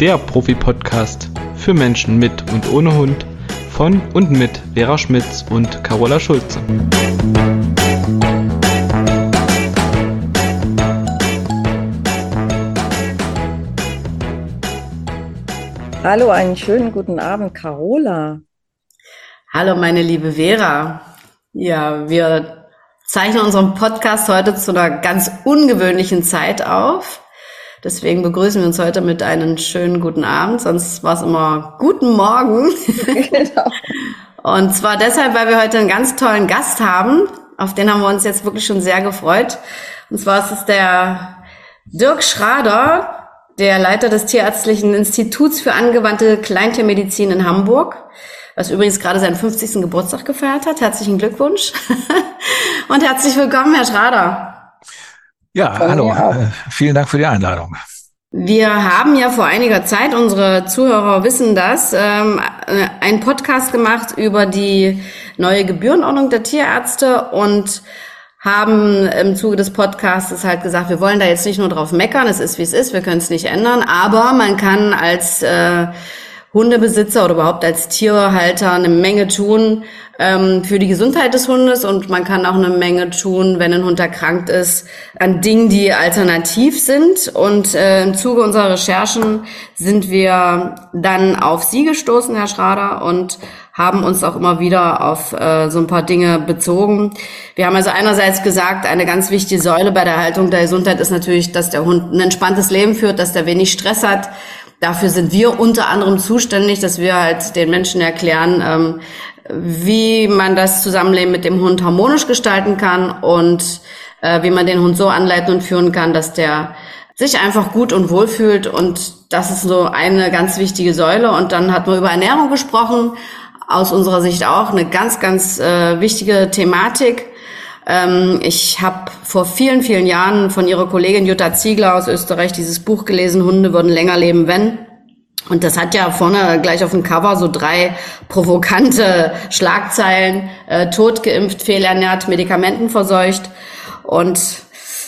der Profi-Podcast für Menschen mit und ohne Hund von und mit Vera Schmitz und Carola Schulze. Hallo, einen schönen guten Abend, Carola. Hallo, meine liebe Vera. Ja, wir zeichnen unseren Podcast heute zu einer ganz ungewöhnlichen Zeit auf. Deswegen begrüßen wir uns heute mit einem schönen guten Abend. Sonst war es immer guten Morgen. genau. Und zwar deshalb, weil wir heute einen ganz tollen Gast haben. Auf den haben wir uns jetzt wirklich schon sehr gefreut. Und zwar ist es der Dirk Schrader, der Leiter des Tierärztlichen Instituts für angewandte Kleintiermedizin in Hamburg, was übrigens gerade seinen 50. Geburtstag gefeiert hat. Herzlichen Glückwunsch und herzlich willkommen, Herr Schrader. Ja, hallo. Äh, vielen Dank für die Einladung. Wir haben ja vor einiger Zeit, unsere Zuhörer wissen das, ähm, äh, einen Podcast gemacht über die neue Gebührenordnung der Tierärzte und haben im Zuge des Podcasts halt gesagt, wir wollen da jetzt nicht nur drauf meckern, es ist wie es ist, wir können es nicht ändern, aber man kann als äh, Hundebesitzer oder überhaupt als Tierhalter eine Menge tun, ähm, für die Gesundheit des Hundes und man kann auch eine Menge tun, wenn ein Hund erkrankt ist, an Dingen, die alternativ sind. Und äh, im Zuge unserer Recherchen sind wir dann auf Sie gestoßen, Herr Schrader, und haben uns auch immer wieder auf äh, so ein paar Dinge bezogen. Wir haben also einerseits gesagt, eine ganz wichtige Säule bei der Haltung der Gesundheit ist natürlich, dass der Hund ein entspanntes Leben führt, dass der wenig Stress hat, Dafür sind wir unter anderem zuständig, dass wir halt den Menschen erklären, ähm, wie man das Zusammenleben mit dem Hund harmonisch gestalten kann und äh, wie man den Hund so anleiten und führen kann, dass der sich einfach gut und wohl fühlt. Und das ist so eine ganz wichtige Säule. Und dann hat man über Ernährung gesprochen, aus unserer Sicht auch eine ganz, ganz äh, wichtige Thematik. Ähm, ich habe vor vielen, vielen Jahren von ihrer Kollegin Jutta Ziegler aus Österreich dieses Buch gelesen, Hunde würden länger leben, wenn. Und das hat ja vorne gleich auf dem Cover so drei provokante Schlagzeilen. Äh, tot geimpft, fehlernährt, Medikamenten verseucht. Und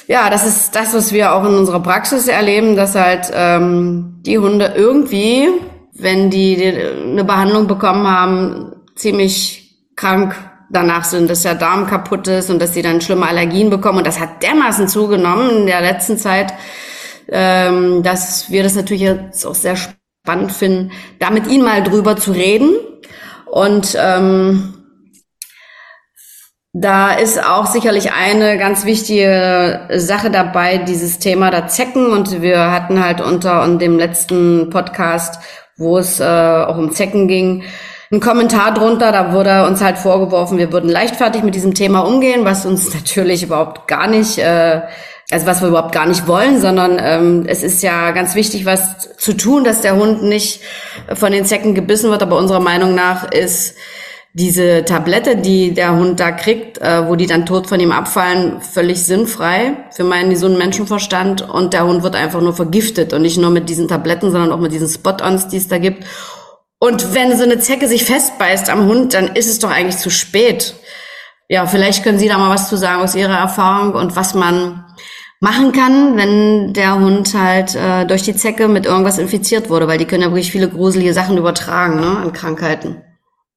ja, das ist das, was wir auch in unserer Praxis erleben, dass halt ähm, die Hunde irgendwie, wenn die eine Behandlung bekommen haben, ziemlich krank danach sind, dass der Darm kaputt ist und dass sie dann schlimme Allergien bekommen. Und das hat dermaßen zugenommen in der letzten Zeit, ähm, dass wir das natürlich jetzt auch sehr spannend finden, da mit Ihnen mal drüber zu reden. Und ähm, da ist auch sicherlich eine ganz wichtige Sache dabei, dieses Thema der Zecken. Und wir hatten halt unter dem letzten Podcast, wo es äh, auch um Zecken ging, einen Kommentar drunter. Da wurde uns halt vorgeworfen, wir würden leichtfertig mit diesem Thema umgehen, was uns natürlich überhaupt gar nicht äh, also was wir überhaupt gar nicht wollen, sondern ähm, es ist ja ganz wichtig, was zu tun, dass der Hund nicht von den Zecken gebissen wird. Aber unserer Meinung nach ist diese Tablette, die der Hund da kriegt, äh, wo die dann tot von ihm abfallen, völlig sinnfrei für meinen gesunden Menschenverstand. Und der Hund wird einfach nur vergiftet und nicht nur mit diesen Tabletten, sondern auch mit diesen Spot-ons, die es da gibt. Und wenn so eine Zecke sich festbeißt am Hund, dann ist es doch eigentlich zu spät. Ja, vielleicht können Sie da mal was zu sagen aus Ihrer Erfahrung und was man machen kann, wenn der Hund halt äh, durch die Zecke mit irgendwas infiziert wurde, weil die können ja wirklich viele gruselige Sachen übertragen ne, an Krankheiten.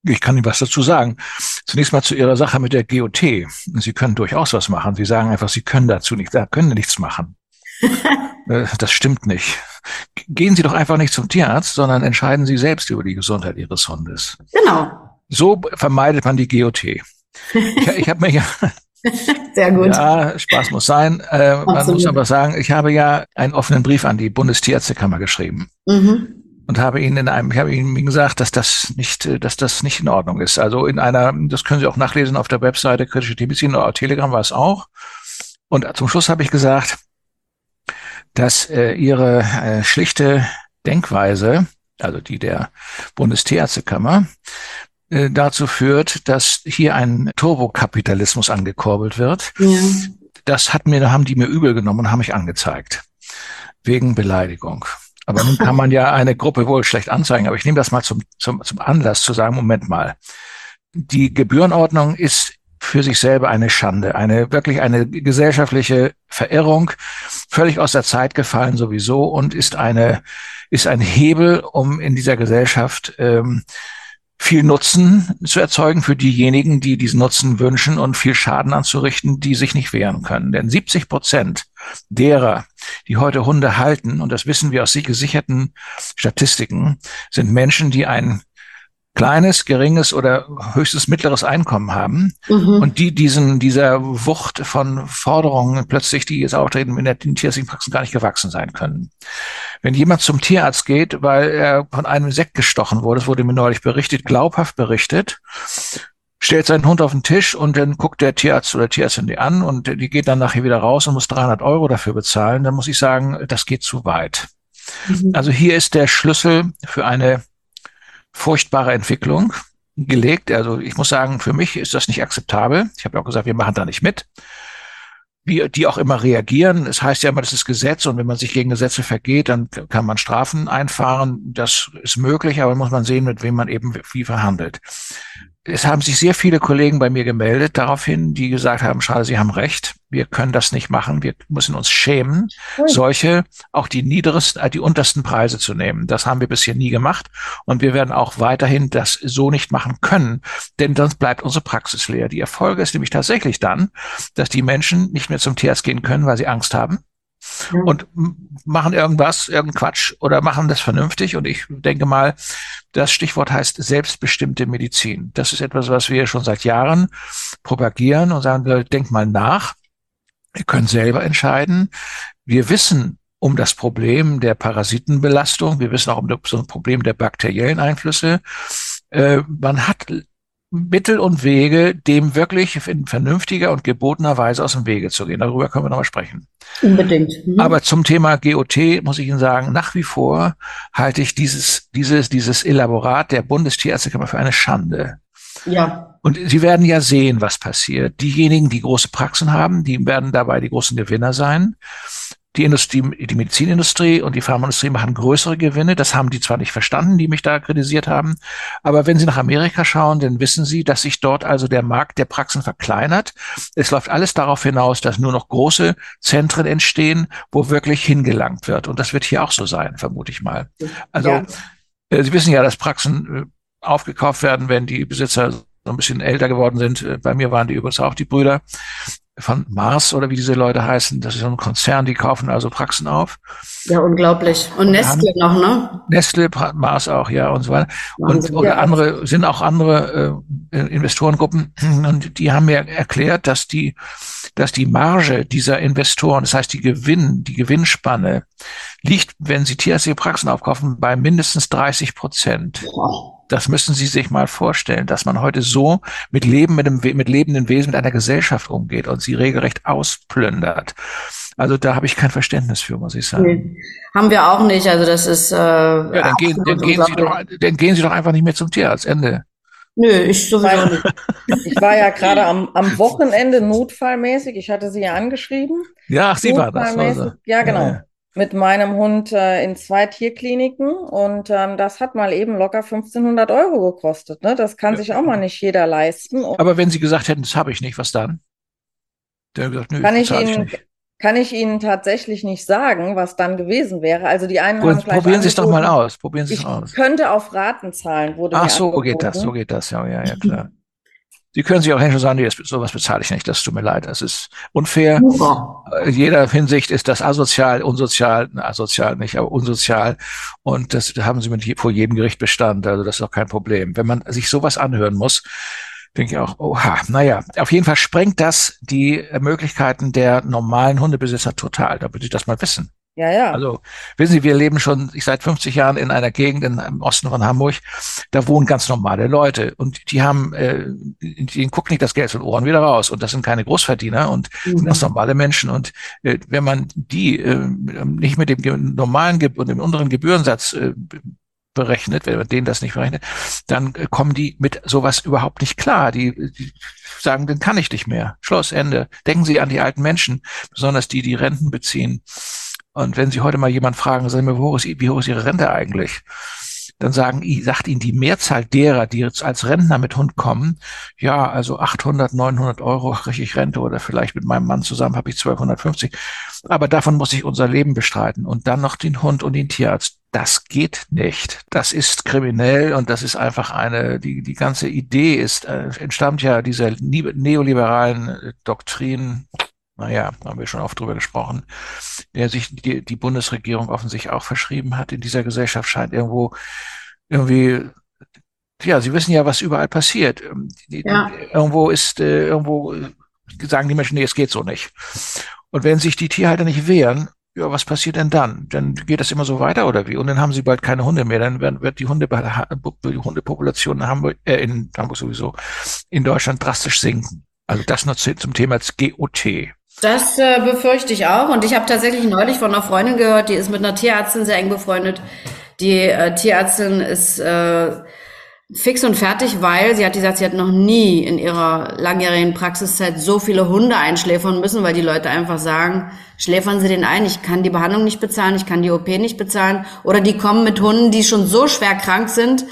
Ich kann Ihnen was dazu sagen. Zunächst mal zu Ihrer Sache mit der GOT. Sie können durchaus was machen. Sie sagen einfach, Sie können dazu nicht, da können nichts machen. Äh, das stimmt nicht. Gehen Sie doch einfach nicht zum Tierarzt, sondern entscheiden Sie selbst über die Gesundheit Ihres Hundes. Genau. So vermeidet man die GOT. Ich, ich habe mir ja, Sehr gut. Ja, Spaß muss sein. Äh, man muss aber sagen, ich habe ja einen offenen Brief an die Bundestierärztekammer geschrieben. Mhm. Und habe ihnen in einem, ich habe ihnen gesagt, dass das nicht, dass das nicht in Ordnung ist. Also in einer, das können Sie auch nachlesen auf der Webseite kritische Tiermedizin oder Telegram war es auch. Und zum Schluss habe ich gesagt, dass äh, ihre äh, schlichte Denkweise, also die der Bundestierärztekammer, äh, dazu führt, dass hier ein Turbokapitalismus angekurbelt wird. Ja. Das hat mir, haben die mir übel genommen und haben mich angezeigt. Wegen Beleidigung. Aber nun kann man ja eine Gruppe wohl schlecht anzeigen, aber ich nehme das mal zum, zum, zum Anlass zu sagen, Moment mal. Die Gebührenordnung ist für sich selber eine Schande, eine wirklich eine gesellschaftliche Verirrung, völlig aus der Zeit gefallen sowieso und ist eine ist ein Hebel, um in dieser Gesellschaft ähm, viel Nutzen zu erzeugen für diejenigen, die diesen Nutzen wünschen und viel Schaden anzurichten, die sich nicht wehren können. Denn 70 Prozent derer, die heute Hunde halten, und das wissen wir aus gesicherten Statistiken, sind Menschen, die ein kleines, geringes oder höchstes mittleres Einkommen haben mhm. und die diesen, dieser Wucht von Forderungen plötzlich, die jetzt auftreten, in der in tierärztlichen Praxis gar nicht gewachsen sein können. Wenn jemand zum Tierarzt geht, weil er von einem Insekt gestochen wurde, das wurde mir neulich berichtet, glaubhaft berichtet, stellt seinen Hund auf den Tisch und dann guckt der Tierarzt oder Tierärztin die an und die geht dann nachher wieder raus und muss 300 Euro dafür bezahlen, dann muss ich sagen, das geht zu weit. Mhm. Also hier ist der Schlüssel für eine furchtbare Entwicklung gelegt. Also ich muss sagen, für mich ist das nicht akzeptabel. Ich habe ja auch gesagt, wir machen da nicht mit. Wie die auch immer reagieren. Es heißt ja immer, das ist Gesetz und wenn man sich gegen Gesetze vergeht, dann kann man Strafen einfahren. Das ist möglich, aber muss man sehen, mit wem man eben wie verhandelt es haben sich sehr viele Kollegen bei mir gemeldet daraufhin, die gesagt haben, schade, Sie haben recht, wir können das nicht machen, wir müssen uns schämen, solche, auch die niedersten, äh, die untersten Preise zu nehmen. Das haben wir bisher nie gemacht. Und wir werden auch weiterhin das so nicht machen können, denn sonst bleibt unsere Praxis leer. Die Erfolge ist nämlich tatsächlich dann, dass die Menschen nicht mehr zum Tierarzt gehen können, weil sie Angst haben und machen irgendwas, irgendeinen Quatsch oder machen das vernünftig. Und ich denke mal, das Stichwort heißt selbstbestimmte Medizin. Das ist etwas, was wir schon seit Jahren propagieren und sagen, wir denkt mal nach. Wir können selber entscheiden. Wir wissen um das Problem der Parasitenbelastung. Wir wissen auch um das Problem der bakteriellen Einflüsse. Äh, man hat Mittel und Wege, dem wirklich in vernünftiger und gebotener Weise aus dem Wege zu gehen. Darüber können wir nochmal sprechen. Unbedingt. Mhm. Aber zum Thema GOT muss ich Ihnen sagen, nach wie vor halte ich dieses, dieses, dieses Elaborat der Bundestierärztekammer für eine Schande. Ja. Und Sie werden ja sehen, was passiert. Diejenigen, die große Praxen haben, die werden dabei die großen Gewinner sein. Die Industrie, die Medizinindustrie und die Pharmaindustrie machen größere Gewinne. Das haben die zwar nicht verstanden, die mich da kritisiert haben. Aber wenn Sie nach Amerika schauen, dann wissen Sie, dass sich dort also der Markt der Praxen verkleinert. Es läuft alles darauf hinaus, dass nur noch große Zentren entstehen, wo wirklich hingelangt wird. Und das wird hier auch so sein, vermute ich mal. Also, ja. Äh, Sie wissen ja, dass Praxen äh, aufgekauft werden, wenn die Besitzer ein bisschen älter geworden sind. Äh, bei mir waren die übrigens auch die Brüder von Mars oder wie diese Leute heißen. Das ist so ein Konzern, die kaufen also Praxen auf. Ja, unglaublich. Und, und Nestle noch, ne? Nestle, Mars auch, ja, und so weiter. Und oder ja. andere, sind auch andere äh, Investorengruppen. Und die haben mir erklärt, dass die, dass die Marge dieser Investoren, das heißt die Gewinn, die Gewinnspanne, liegt, wenn sie tierärztliche Praxen aufkaufen, bei mindestens 30 Prozent. Wow. Das müssen Sie sich mal vorstellen, dass man heute so mit Leben, mit, dem, mit lebenden Wesen, mit einer Gesellschaft umgeht und sie regelrecht ausplündert. Also da habe ich kein Verständnis für, muss ich sagen. Nee, haben wir auch nicht. Also das ist. Äh, ja, dann, gehen, dann, gehen Sie doch, dann gehen Sie doch einfach nicht mehr zum Tierarzt. Ende. Nö, ich sowieso nicht. Ich war ja gerade am, am Wochenende notfallmäßig. Ich hatte Sie ja angeschrieben. Ja, ach, Sie war das. Also. Ja, genau. Ja mit meinem Hund äh, in zwei Tierkliniken und ähm, das hat mal eben locker 1500 Euro gekostet. Ne? Das kann ja. sich auch mal nicht jeder leisten. Und Aber wenn Sie gesagt hätten, das habe ich nicht, was dann? Der hat gesagt, nö, kann ich Ihnen, ich kann ich Ihnen tatsächlich nicht sagen, was dann gewesen wäre. Also die einen Probieren, haben Probieren Sie es doch mal aus. Probieren Sie es aus. Ich könnte auf Raten zahlen, wurde Ach so geht das, so geht das, ja, ja, ja, klar. Sie können sich auch schon sagen, nee, sowas bezahle ich nicht, das tut mir leid, das ist unfair. In jeder Hinsicht ist das asozial, unsozial, asozial nicht, aber unsozial. Und das haben Sie mit vor jedem Gericht Bestand, also das ist auch kein Problem. Wenn man sich sowas anhören muss, denke ich auch, oha, naja, auf jeden Fall sprengt das die Möglichkeiten der normalen Hundebesitzer total, Da würde ich das mal wissen. Ja, ja. Also, wissen Sie, wir leben schon ich seit 50 Jahren in einer Gegend in, im Osten von Hamburg. Da wohnen ganz normale Leute und die haben, äh, die gucken nicht das Geld von Ohren wieder raus und das sind keine Großverdiener und mhm. sind ganz normale Menschen und äh, wenn man die äh, nicht mit dem normalen Ge und dem unteren Gebührensatz äh, berechnet, wenn man denen das nicht berechnet, dann äh, kommen die mit sowas überhaupt nicht klar. Die, die sagen, dann kann ich nicht mehr. Schluss, Ende. Denken Sie an die alten Menschen, besonders die, die Renten beziehen. Und wenn Sie heute mal jemand fragen, sagen wir, wie hoch ist, wie hoch ist Ihre Rente eigentlich? dann sagen, sagt ihnen die Mehrzahl derer, die jetzt als Rentner mit Hund kommen, ja, also 800, 900 Euro kriege ich Rente oder vielleicht mit meinem Mann zusammen habe ich 1250. Aber davon muss ich unser Leben bestreiten und dann noch den Hund und den Tierarzt. Das geht nicht. Das ist kriminell und das ist einfach eine, die, die ganze Idee ist, äh, entstammt ja dieser neoliberalen äh, Doktrin, naja, haben wir schon oft drüber gesprochen, der sich die, die Bundesregierung offensichtlich auch verschrieben hat in dieser Gesellschaft, scheint irgendwo irgendwie, ja, Sie wissen ja, was überall passiert. Ähm, ja. Irgendwo ist, äh, irgendwo sagen die Menschen, nee, es geht so nicht. Und wenn sich die Tierhalter nicht wehren, ja, was passiert denn dann? Dann geht das immer so weiter oder wie? Und dann haben sie bald keine Hunde mehr. Dann werden, wird die, Hunde, die Hundepopulation in Hamburg, äh, in Hamburg sowieso, in Deutschland drastisch sinken. Also das nur zum Thema GOT. Das äh, befürchte ich auch. Und ich habe tatsächlich neulich von einer Freundin gehört, die ist mit einer Tierärztin sehr eng befreundet. Die äh, Tierärztin ist äh, fix und fertig, weil sie hat gesagt, sie hat noch nie in ihrer langjährigen Praxiszeit so viele Hunde einschläfern müssen, weil die Leute einfach sagen, schläfern Sie den ein, ich kann die Behandlung nicht bezahlen, ich kann die OP nicht bezahlen. Oder die kommen mit Hunden, die schon so schwer krank sind,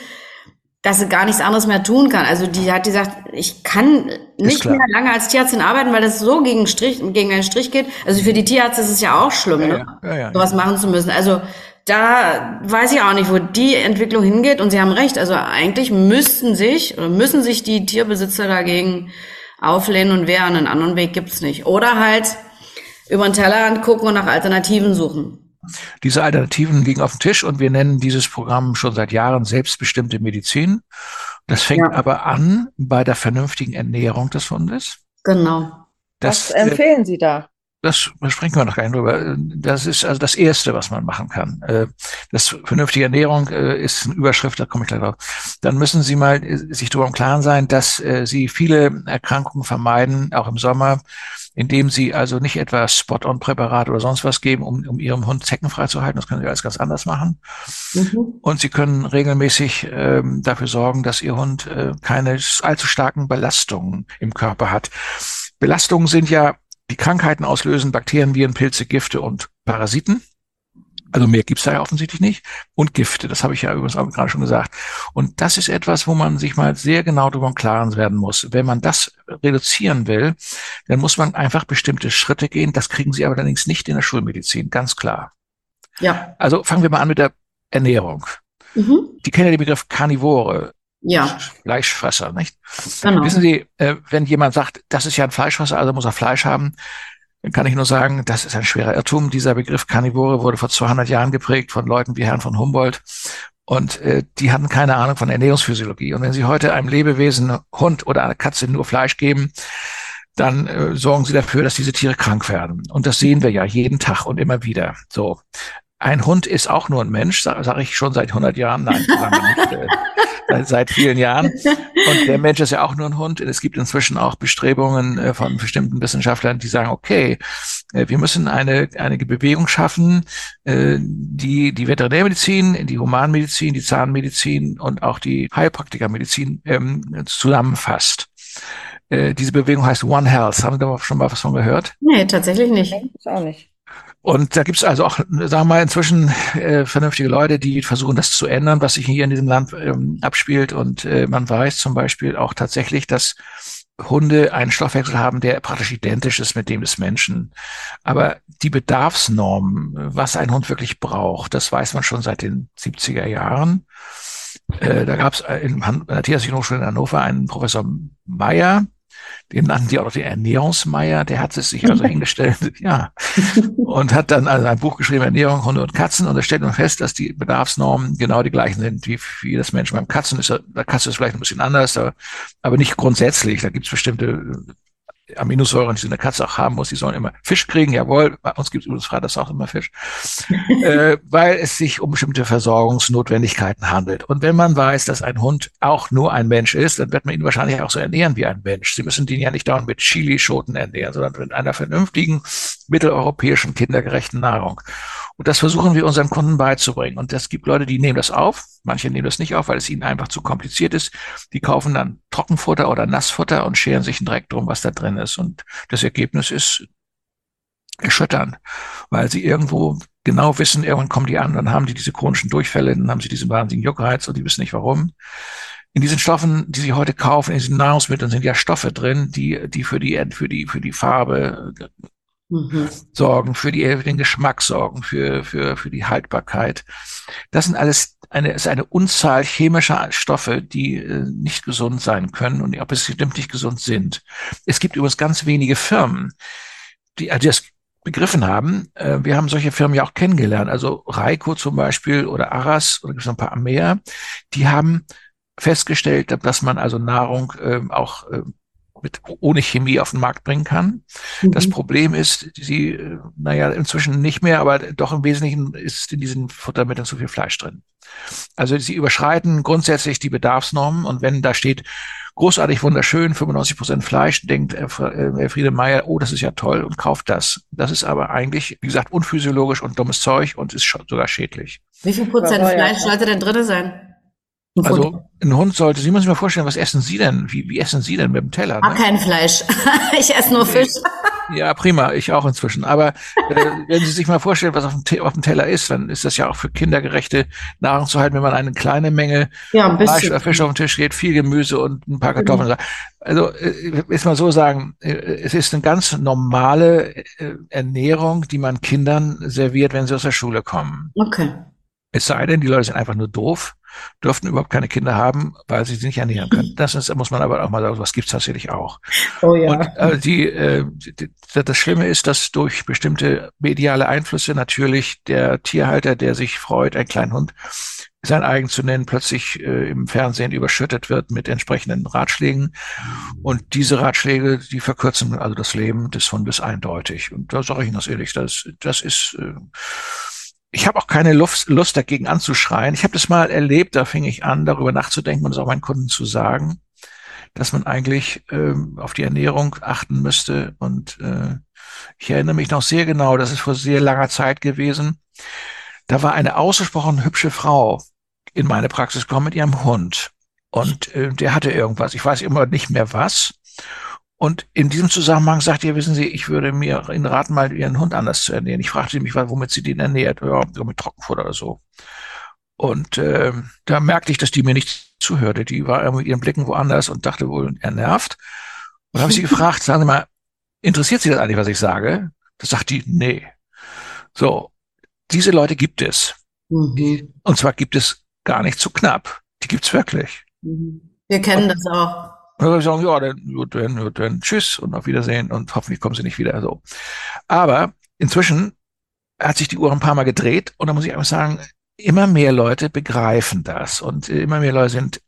dass sie gar nichts anderes mehr tun kann. Also die hat gesagt, ich kann nicht mehr lange als Tierärztin arbeiten, weil das so gegen Strich, gegen einen Strich geht. Also für die Tierärzte ist es ja auch schlimm, ja, ne? Ja, ja, sowas machen zu müssen. Also da weiß ich auch nicht, wo die Entwicklung hingeht. Und Sie haben recht. Also eigentlich müssten sich oder müssen sich die Tierbesitzer dagegen auflehnen und wehren. Einen anderen Weg gibt's nicht. Oder halt über den Tellerrand gucken und nach Alternativen suchen. Diese Alternativen liegen auf dem Tisch und wir nennen dieses Programm schon seit Jahren selbstbestimmte Medizin. Das fängt ja. aber an bei der vernünftigen Ernährung des Hundes. Genau. Das, was empfehlen Sie da? Das, da sprechen wir noch gar nicht drüber. Das ist also das Erste, was man machen kann. Äh, das vernünftige Ernährung äh, ist eine Überschrift, da komme ich gleich drauf. Dann müssen Sie mal äh, sich darüber im Klaren sein, dass Sie viele Erkrankungen vermeiden, auch im Sommer, indem Sie also nicht etwa Spot-on-Präparat oder sonst was geben, um, um Ihrem Hund zeckenfrei zu halten. Das können Sie alles ganz anders machen. Mhm. Und Sie können regelmäßig ähm, dafür sorgen, dass Ihr Hund äh, keine allzu starken Belastungen im Körper hat. Belastungen sind ja die Krankheiten auslösen Bakterien, Viren, Pilze, Gifte und Parasiten. Also mehr gibt's da ja offensichtlich nicht. Und Gifte, das habe ich ja übrigens auch gerade schon gesagt. Und das ist etwas, wo man sich mal sehr genau darüber im Klaren werden muss. Wenn man das reduzieren will, dann muss man einfach bestimmte Schritte gehen. Das kriegen Sie aber allerdings nicht in der Schulmedizin, ganz klar. Ja. Also fangen wir mal an mit der Ernährung. Mhm. Die kennen ja den Begriff Karnivore ja. Fleischfresser, nicht? Genau. Wissen Sie, äh, wenn jemand sagt, das ist ja ein Fleischfresser, also muss er Fleisch haben, kann ich nur sagen, das ist ein schwerer Irrtum. Dieser Begriff Karnivore wurde vor 200 Jahren geprägt von Leuten wie Herrn von Humboldt. Und äh, die hatten keine Ahnung von Ernährungsphysiologie. Und wenn Sie heute einem Lebewesen, Hund oder einer Katze nur Fleisch geben, dann äh, sorgen Sie dafür, dass diese Tiere krank werden. Und das sehen wir ja jeden Tag und immer wieder. So. Ein Hund ist auch nur ein Mensch, sage sag ich schon seit 100 Jahren. Nein, nicht. Äh, seit vielen Jahren. Und der Mensch ist ja auch nur ein Hund. Es gibt inzwischen auch Bestrebungen äh, von bestimmten Wissenschaftlern, die sagen, okay, äh, wir müssen eine, eine Bewegung schaffen, äh, die die Veterinärmedizin, die Humanmedizin, die Zahnmedizin und auch die Heilpraktikermedizin ähm, zusammenfasst. Diese Bewegung heißt One Health. Haben Sie da schon mal was von gehört? Nee, tatsächlich nicht. Ich auch nicht. Und da gibt es also auch, sagen wir mal, inzwischen äh, vernünftige Leute, die versuchen, das zu ändern, was sich hier in diesem Land ähm, abspielt. Und äh, man weiß zum Beispiel auch tatsächlich, dass Hunde einen Stoffwechsel haben, der praktisch identisch ist mit dem des Menschen. Aber die Bedarfsnorm, was ein Hund wirklich braucht, das weiß man schon seit den 70er Jahren. Äh, da gab es in der Tierärztlichen Hochschule in Hannover einen Professor Meyer, den nannten die auch noch den Ernährungsmeier, der hat es sich also hingestellt, ja, und hat dann also ein Buch geschrieben, Ernährung, Hunde und Katzen, und da stellt man fest, dass die Bedarfsnormen genau die gleichen sind wie, wie das Menschen. Beim Katzen ist, der Katze ist vielleicht ein bisschen anders, aber nicht grundsätzlich. Da gibt es bestimmte Aminosäuren, die so eine Katze auch haben muss, die sollen immer Fisch kriegen, jawohl, bei uns gibt es übrigens Freitags auch immer Fisch, äh, weil es sich um bestimmte Versorgungsnotwendigkeiten handelt. Und wenn man weiß, dass ein Hund auch nur ein Mensch ist, dann wird man ihn wahrscheinlich auch so ernähren wie ein Mensch. Sie müssen den ja nicht dauernd mit Chilischoten ernähren, sondern mit einer vernünftigen, mitteleuropäischen, kindergerechten Nahrung. Und das versuchen wir unseren Kunden beizubringen. Und es gibt Leute, die nehmen das auf. Manche nehmen das nicht auf, weil es ihnen einfach zu kompliziert ist. Die kaufen dann Trockenfutter oder Nassfutter und scheren sich Dreck drum, was da drin ist. Und das Ergebnis ist erschütternd, weil sie irgendwo genau wissen, irgendwann kommen die an, dann haben die diese chronischen Durchfälle, dann haben sie diesen wahnsinnigen Juckreiz und die wissen nicht warum. In diesen Stoffen, die sie heute kaufen, in diesen Nahrungsmitteln sind ja Stoffe drin, die, die für die, für die, für die Farbe mhm. sorgen, für die, für den Geschmack sorgen, für, für, für die Haltbarkeit. Das sind alles eine, ist eine Unzahl chemischer Stoffe, die äh, nicht gesund sein können und ob es bestimmt nicht gesund sind. Es gibt übrigens ganz wenige Firmen, die, also das begriffen haben. Äh, wir haben solche Firmen ja auch kennengelernt. Also Reiko zum Beispiel oder Aras oder gibt es noch ein paar mehr. Die haben festgestellt, dass man also Nahrung äh, auch äh, mit, ohne Chemie auf den Markt bringen kann. Mhm. Das Problem ist, sie, äh, naja, inzwischen nicht mehr, aber doch im Wesentlichen ist in diesen Futtermitteln zu viel Fleisch drin. Also sie überschreiten grundsätzlich die Bedarfsnormen und wenn da steht, großartig, wunderschön, 95 Prozent Fleisch, denkt Herr Friede Meier, oh, das ist ja toll und kauft das. Das ist aber eigentlich, wie gesagt, unphysiologisch und dummes Zeug und ist sogar schädlich. Wie viel Prozent Fleisch sollte denn drin sein? Ein also ein Hund sollte, Sie müssen sich mal vorstellen, was essen Sie denn? Wie, wie essen Sie denn mit dem Teller? Ne? Ach, kein Fleisch. ich esse nur Fisch. Ja, prima, ich auch inzwischen. Aber äh, wenn Sie sich mal vorstellen, was auf dem, auf dem, Teller ist, dann ist das ja auch für kindergerechte Nahrung zu halten, wenn man eine kleine Menge ja, Fleisch oder Fisch auf den Tisch geht, viel Gemüse und ein paar Kartoffeln. Mhm. Also äh, ist mal so sagen, äh, es ist eine ganz normale äh, Ernährung, die man Kindern serviert, wenn sie aus der Schule kommen. Okay. Es sei denn, die Leute sind einfach nur doof dürften überhaupt keine Kinder haben, weil sie sich nicht ernähren können. Das ist, muss man aber auch mal sagen, was gibt's tatsächlich auch. Oh ja. Und äh, die, äh, die, das Schlimme ist, dass durch bestimmte mediale Einflüsse natürlich der Tierhalter, der sich freut, einen kleinen Hund sein eigen zu nennen, plötzlich äh, im Fernsehen überschüttet wird mit entsprechenden Ratschlägen. Und diese Ratschläge, die verkürzen also das Leben des Hundes eindeutig. Und da sage ich Ihnen das ehrlich, das, das ist äh, ich habe auch keine Lust, Lust dagegen anzuschreien. Ich habe das mal erlebt, da fing ich an, darüber nachzudenken und es auch meinen Kunden zu sagen, dass man eigentlich ähm, auf die Ernährung achten müsste. Und äh, ich erinnere mich noch sehr genau, das ist vor sehr langer Zeit gewesen. Da war eine ausgesprochen hübsche Frau in meine Praxis gekommen mit ihrem Hund. Und äh, der hatte irgendwas, ich weiß immer nicht mehr was. Und in diesem Zusammenhang sagt ihr, wissen Sie, ich würde mir Ihnen raten, mal Ihren Hund anders zu ernähren. Ich fragte mich, womit sie den ernährt. Ja, mit Trockenfutter oder so. Und äh, da merkte ich, dass die mir nicht zuhörte. Die war irgendwie mit ihren Blicken woanders und dachte wohl, er nervt. Und habe ich sie gefragt, sagen Sie mal, interessiert Sie das eigentlich, was ich sage? Das sagt die, nee. So, diese Leute gibt es. Mhm. Und zwar gibt es gar nicht zu knapp. Die gibt's wirklich. Mhm. Wir kennen und, das auch. Und dann sagen, ja, dann, gut, dann, gut, dann tschüss und auf Wiedersehen und hoffentlich kommen sie nicht wieder so. Aber inzwischen hat sich die Uhr ein paar Mal gedreht und da muss ich einfach sagen, immer mehr Leute begreifen das und immer mehr Leute sind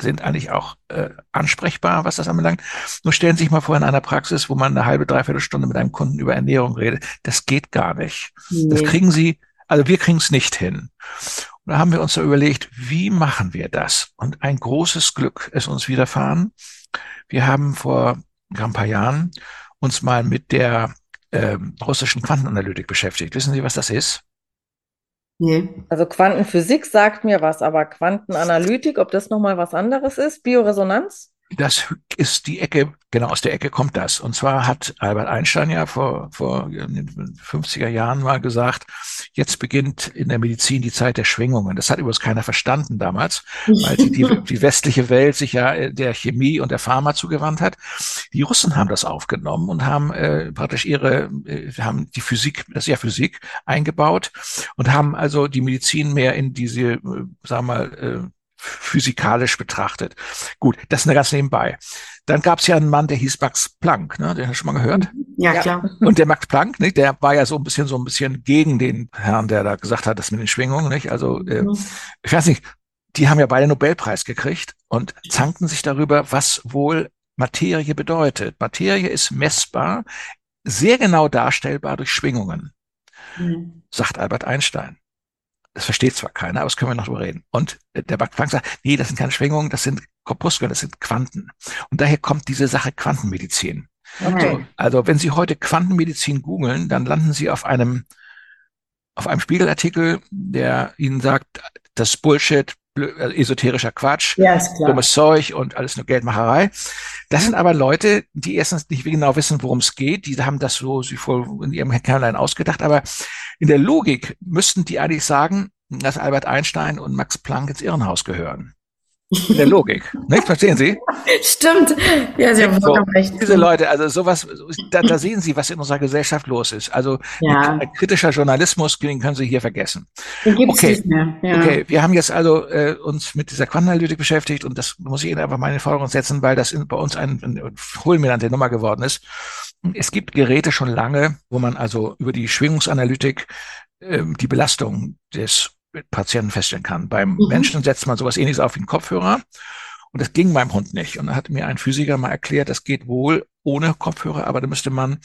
sind eigentlich auch äh, ansprechbar, was das anbelangt. Nur stellen Sie sich mal vor in einer Praxis, wo man eine halbe, dreiviertel Stunde mit einem Kunden über Ernährung redet. Das geht gar nicht. Nee. Das kriegen Sie, also wir kriegen es nicht hin. Und da haben wir uns da überlegt, wie machen wir das? Und ein großes Glück ist uns widerfahren. Wir haben vor ein paar Jahren uns mal mit der äh, russischen Quantenanalytik beschäftigt. Wissen Sie, was das ist? Nee. Also Quantenphysik sagt mir was, aber Quantenanalytik, ob das nochmal was anderes ist? Bioresonanz? Das ist die Ecke, genau aus der Ecke kommt das. Und zwar hat Albert Einstein ja vor, vor 50er Jahren mal gesagt, jetzt beginnt in der Medizin die Zeit der Schwingungen. Das hat übrigens keiner verstanden damals, weil die, die, die westliche Welt sich ja der Chemie und der Pharma zugewandt hat. Die Russen haben das aufgenommen und haben äh, praktisch ihre, äh, haben die Physik, das ist ja Physik, eingebaut und haben also die Medizin mehr in diese, äh, sagen wir mal, äh, physikalisch betrachtet. Gut, das ist eine ganz nebenbei. Dann gab es ja einen Mann, der hieß Max Planck, ne? Den hast du schon mal gehört? Ja, klar. Und der Max Planck, nicht? Der war ja so ein bisschen so ein bisschen gegen den Herrn, der da gesagt hat, das mit den Schwingungen, nicht? Also äh, mhm. ich weiß nicht, die haben ja beide Nobelpreis gekriegt und zankten sich darüber, was wohl Materie bedeutet. Materie ist messbar, sehr genau darstellbar durch Schwingungen, mhm. sagt Albert Einstein. Das versteht zwar keiner, aber das können wir noch drüber reden. Und der Max Planck sagt, nee, das sind keine Schwingungen, das sind Korpuskeln, das sind Quanten. Und daher kommt diese Sache Quantenmedizin. Okay. So, also wenn Sie heute Quantenmedizin googeln, dann landen Sie auf einem auf einem Spiegelartikel, der Ihnen sagt, das Bullshit, äh, esoterischer Quatsch, ja, dummes Zeug und alles nur Geldmacherei. Das sind aber Leute, die erstens nicht genau wissen, worum es geht. Die haben das so sich voll in ihrem Kernlein ausgedacht, aber In der Logik müssten die eigentlich sagen, dass Albert Einstein und Max Planck ins Irrenhaus gehören. In der Logik. Nicht? Verstehen Sie? Stimmt. Ja, Sie haben so, recht. Diese Leute, also sowas, da, da, sehen Sie, was in unserer Gesellschaft los ist. Also ja. ein kritischer Journalismus, den können Sie hier vergessen. Den gibt's okay. nicht mehr. Ja. Okay, wir haben jetzt also äh, uns mit dieser Quantenanalytik beschäftigt und das muss ich Ihnen einfach mal in den Vordergrund setzen, weil das in, bei uns ein, eine fulminante Nummer geworden ist. Es gibt Geräte schon lange, wo man also über die Schwingungsanalytik äh, die Belastung des Patienten feststellen kann. Beim mhm. Menschen setzt man sowas ähnliches auf wie einen Kopfhörer. Und das ging beim Hund nicht. Und da hat mir ein Physiker mal erklärt, das geht wohl ohne Kopfhörer, aber da müsste man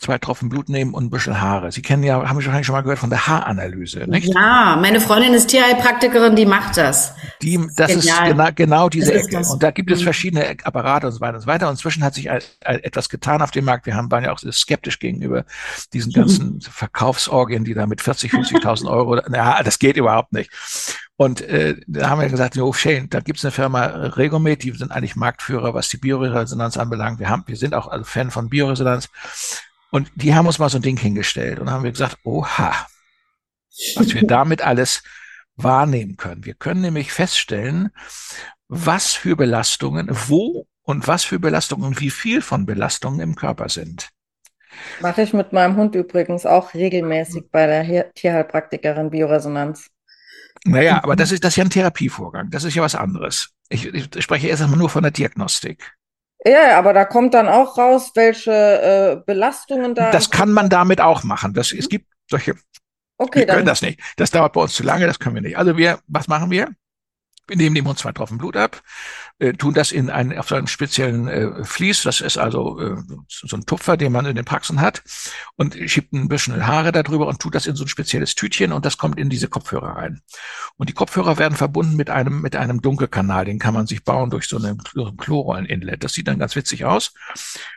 zwei Tropfen Blut nehmen und ein bisschen Haare. Sie kennen ja, haben Sie wahrscheinlich schon mal gehört von der Haaranalyse, nicht? Ja, meine Freundin ist Tierheilpraktikerin, die macht das. Die, das, ist, ist genau, genau diese Ecke. Und da gibt es mhm. verschiedene Apparate und so weiter und so weiter. Und inzwischen hat sich etwas getan auf dem Markt. Wir haben, waren ja auch skeptisch gegenüber diesen ganzen mhm. Verkaufsorgien, die da mit 40, 50.000 Euro, na, das geht überhaupt nicht. Und äh, da haben wir gesagt, oh Shane, da gibt es eine Firma Regomed, die sind eigentlich Marktführer, was die Bioresonanz anbelangt. Wir haben, wir sind auch also Fan von Bioresonanz. Und die haben uns mal so ein Ding hingestellt und haben wir gesagt, oha, was wir damit alles wahrnehmen können. Wir können nämlich feststellen, was für Belastungen, wo und was für Belastungen und wie viel von Belastungen im Körper sind. Mache ich mit meinem Hund übrigens auch regelmäßig bei der Tierheilpraktikerin Bioresonanz. Naja, aber das ist, das ist ja ein Therapievorgang. Das ist ja was anderes. Ich, ich spreche erst einmal nur von der Diagnostik. Ja, aber da kommt dann auch raus, welche äh, Belastungen da. Das kann man damit auch machen. Das, es gibt solche. Okay, wir können das nicht. Das dauert bei uns zu lange, das können wir nicht. Also wir, was machen wir? Wir nehmen dem Hund zwei Tropfen Blut ab, äh, tun das in einen, auf so einen speziellen äh, Vlies, das ist also äh, so ein Tupfer, den man in den Praxen hat, und schiebt ein bisschen Haare darüber und tut das in so ein spezielles Tütchen und das kommt in diese Kopfhörer rein. Und die Kopfhörer werden verbunden mit einem, mit einem Dunkelkanal, den kann man sich bauen durch so eine Chlorrollen-Inlet. Das sieht dann ganz witzig aus.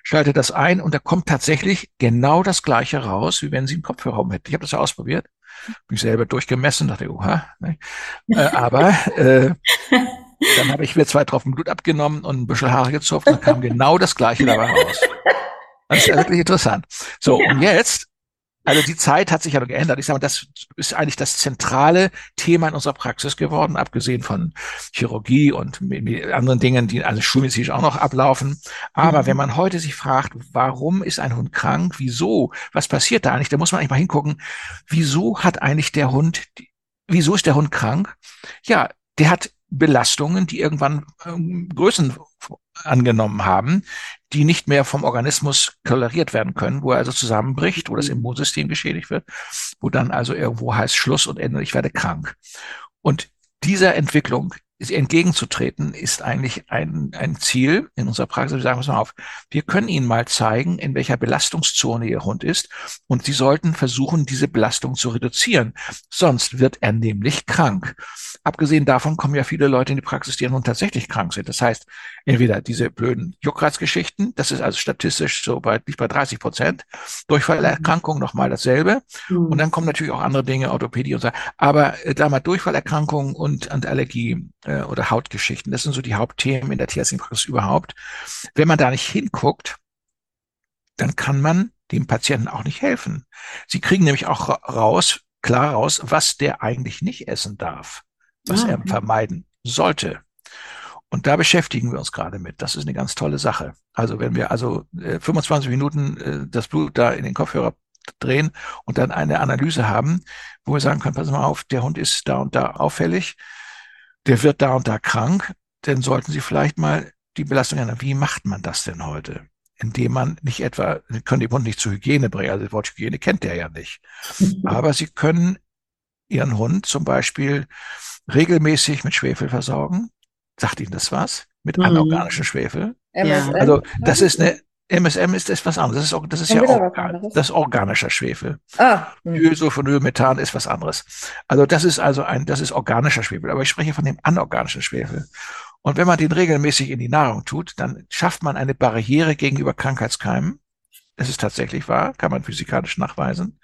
Schaltet das ein und da kommt tatsächlich genau das gleiche raus, wie wenn Sie einen Kopfhörer hätten. Ich habe das ja ausprobiert. Bin ich selber durchgemessen, dachte, oha. Ne? Äh, aber äh, dann habe ich mir zwei Tropfen Blut abgenommen und ein bisschen Haare gezupft und dann kam genau das gleiche dabei raus. Das ist ja wirklich interessant. So, und jetzt also die Zeit hat sich ja geändert. Ich sage mal, das ist eigentlich das zentrale Thema in unserer Praxis geworden, abgesehen von Chirurgie und anderen Dingen, die also schulmedizinisch auch noch ablaufen. Aber mhm. wenn man heute sich fragt, warum ist ein Hund krank? Wieso? Was passiert da eigentlich? Da muss man eigentlich mal hingucken. Wieso hat eigentlich der Hund, wieso ist der Hund krank? Ja, der hat Belastungen, die irgendwann ähm, Größen angenommen haben, die nicht mehr vom Organismus toleriert werden können, wo er also zusammenbricht, wo das mhm. Immunsystem geschädigt wird, wo dann also irgendwo heißt Schluss und Ende, ich werde krank. Und dieser Entwicklung entgegenzutreten, ist eigentlich ein, ein Ziel in unserer Praxis. Wir sagen, pass mal auf, wir können Ihnen mal zeigen, in welcher Belastungszone Ihr Hund ist und Sie sollten versuchen, diese Belastung zu reduzieren. Sonst wird er nämlich krank. Abgesehen davon kommen ja viele Leute in die Praxis, die ja nun tatsächlich krank sind. Das heißt, entweder diese blöden Juckreizgeschichten, das ist also statistisch so bei, nicht bei 30 Prozent, Durchfallerkrankung nochmal dasselbe. Mhm. Und dann kommen natürlich auch andere Dinge, Orthopädie und so. Aber äh, da mal Durchfallerkrankung und, und Allergie äh, oder Hautgeschichten, das sind so die Hauptthemen in der tierärztlichen Praxis überhaupt. Wenn man da nicht hinguckt, dann kann man dem Patienten auch nicht helfen. Sie kriegen nämlich auch raus, klar raus, was der eigentlich nicht essen darf was ah, er vermeiden sollte. Und da beschäftigen wir uns gerade mit. Das ist eine ganz tolle Sache. Also wenn wir also äh, 25 Minuten äh, das Blut da in den Kopfhörer drehen und dann eine Analyse haben, wo wir sagen können, pass mal auf, der Hund ist da und da auffällig, der wird da und da krank, dann sollten Sie vielleicht mal die Belastung ändern. Wie macht man das denn heute? Indem man nicht etwa, können den Hund nicht zur Hygiene bringen, also das Wort Hygiene kennt der ja nicht. Aber Sie können Ihren Hund zum Beispiel regelmäßig mit Schwefel versorgen. Sagt Ihnen das was? Mit mhm. anorganischem Schwefel? Ja. Also das ist eine MSM ist das was anderes. Das ist, das ist ja organ, das ist organischer Schwefel. Ah. Hm. Methan ist was anderes. Also das ist also ein, das ist organischer Schwefel. Aber ich spreche von dem anorganischen Schwefel. Und wenn man den regelmäßig in die Nahrung tut, dann schafft man eine Barriere gegenüber Krankheitskeimen. Das ist tatsächlich wahr, kann man physikalisch nachweisen.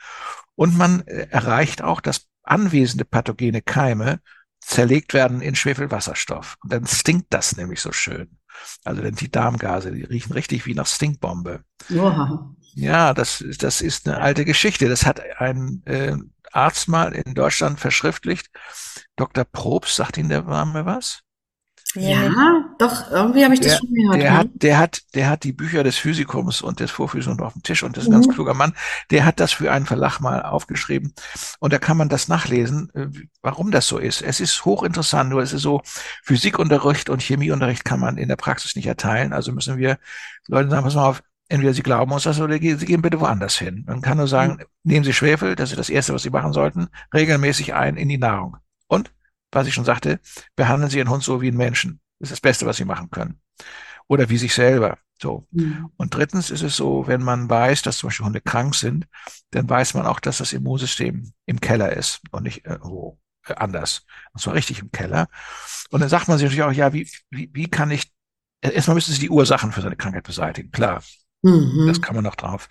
Und man äh, erreicht auch, dass anwesende pathogene Keime zerlegt werden in Schwefelwasserstoff. Und dann stinkt das nämlich so schön. Also denn die Darmgase, die riechen richtig wie nach Stinkbombe. Oha. Ja, das, das ist eine alte Geschichte. Das hat ein äh, Arzt mal in Deutschland verschriftlicht. Dr. Probst, sagt Ihnen der Name was? Ja, doch, irgendwie habe ich das der, schon gehört. Der ja. hat, der hat, der hat die Bücher des Physikums und des Vorphysikums auf dem Tisch und das ist ein mhm. ganz kluger Mann. Der hat das für einen Verlag mal aufgeschrieben und da kann man das nachlesen, äh, warum das so ist. Es ist hochinteressant, nur es ist so, Physikunterricht und Chemieunterricht kann man in der Praxis nicht erteilen. Also müssen wir Leute sagen, pass mal auf, entweder Sie glauben uns das oder Sie gehen bitte woanders hin. Man kann nur sagen, mhm. nehmen Sie Schwefel, das ist das Erste, was Sie machen sollten, regelmäßig ein in die Nahrung. Und was ich schon sagte, behandeln Sie Ihren Hund so wie einen Menschen. Das ist das Beste, was Sie machen können. Oder wie sich selber. So. Mhm. Und drittens ist es so, wenn man weiß, dass zum Beispiel Hunde krank sind, dann weiß man auch, dass das Immunsystem im Keller ist und nicht irgendwo äh, anders. Und zwar richtig im Keller. Und dann sagt man sich natürlich auch, ja, wie, wie, wie kann ich, erstmal müssen Sie die Ursachen für seine Krankheit beseitigen. Klar. Mhm. Das kann man noch drauf.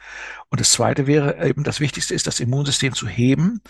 Und das zweite wäre eben, das Wichtigste ist, das Immunsystem zu heben,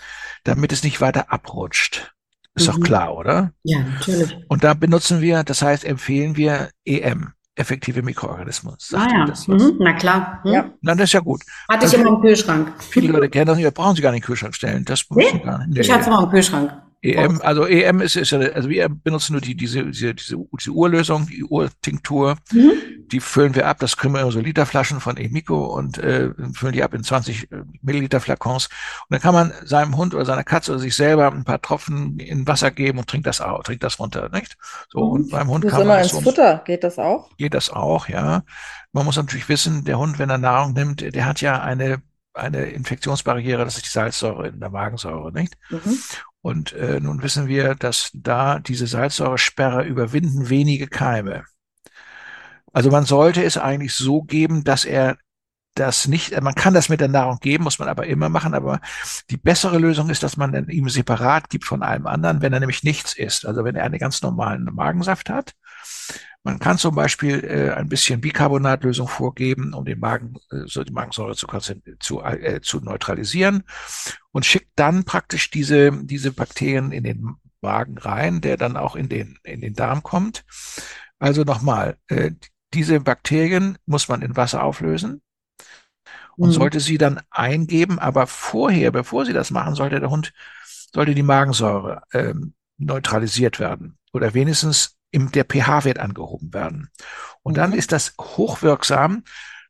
damit es nicht weiter abrutscht. Ist mhm. doch klar, oder? Ja, natürlich. Und da benutzen wir, das heißt, empfehlen wir EM, effektive Mikroorganismus. Sagt ah ja, das mhm. na klar. Mhm. Ja. Dann ist ja gut. Hatte ich also, immer im Kühlschrank. Viele Leute kennen das nicht, brauchen sie gar nicht in den Kühlschrank stellen. Das nee? gar nicht. Ich hatte es immer im Kühlschrank. EM, also EM ist, ist ja, also wir benutzen nur die, diese, diese, diese, diese Urlösung, die Urtinktur, mhm. die füllen wir ab, das können wir in so Literflaschen von Emiko und äh, füllen die ab in 20 äh, Milliliter Flakons. Und dann kann man seinem Hund oder seiner Katze oder sich selber ein paar Tropfen in Wasser geben und trinkt das auch, trinkt das runter, nicht? So, mhm. und beim Hund das kann man. Immer ins Futter, geht das auch? Geht das auch, ja. Man muss natürlich wissen, der Hund, wenn er Nahrung nimmt, der hat ja eine eine Infektionsbarriere, das ist die Salzsäure in der Magensäure, nicht? Mhm. Und äh, nun wissen wir, dass da diese Salzsäuresperre überwinden wenige Keime. Also man sollte es eigentlich so geben, dass er das nicht, man kann das mit der Nahrung geben, muss man aber immer machen, aber die bessere Lösung ist, dass man ihm separat gibt von allem anderen, wenn er nämlich nichts isst. Also wenn er einen ganz normalen Magensaft hat, man kann zum Beispiel äh, ein bisschen Bicarbonatlösung vorgeben, um den Magen, äh, so die Magensäure zu, zu, äh, zu neutralisieren und schickt dann praktisch diese, diese Bakterien in den Magen rein, der dann auch in den, in den Darm kommt. Also nochmal, äh, diese Bakterien muss man in Wasser auflösen und mhm. sollte sie dann eingeben, aber vorher, bevor sie das machen, sollte der Hund, sollte die Magensäure ähm, neutralisiert werden oder wenigstens im, der pH-Wert angehoben werden. Und dann mhm. ist das hochwirksam.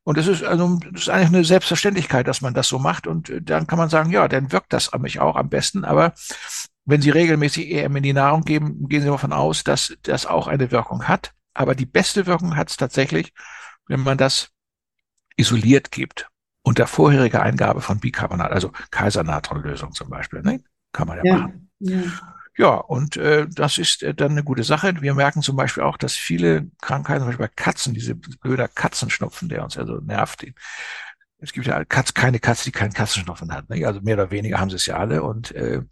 Und das ist also das ist eigentlich eine Selbstverständlichkeit, dass man das so macht. Und äh, dann kann man sagen, ja, dann wirkt das an mich auch am besten. Aber wenn Sie regelmäßig EM in die Nahrung geben, gehen Sie davon aus, dass das auch eine Wirkung hat. Aber die beste Wirkung hat es tatsächlich, wenn man das isoliert gibt unter vorheriger Eingabe von Bicarbonat, also Kaisernatronlösung zum Beispiel. Ne? Kann man ja, ja. machen. Ja. Ja, und äh, das ist äh, dann eine gute Sache. Wir merken zum Beispiel auch, dass viele Krankheiten, zum Beispiel bei Katzen, diese blöder Katzenschnupfen, der uns ja so nervt, es gibt ja Katz, keine Katze, die keinen Katzenschnupfen hat. Ne? Also mehr oder weniger haben sie es ja alle. Und äh,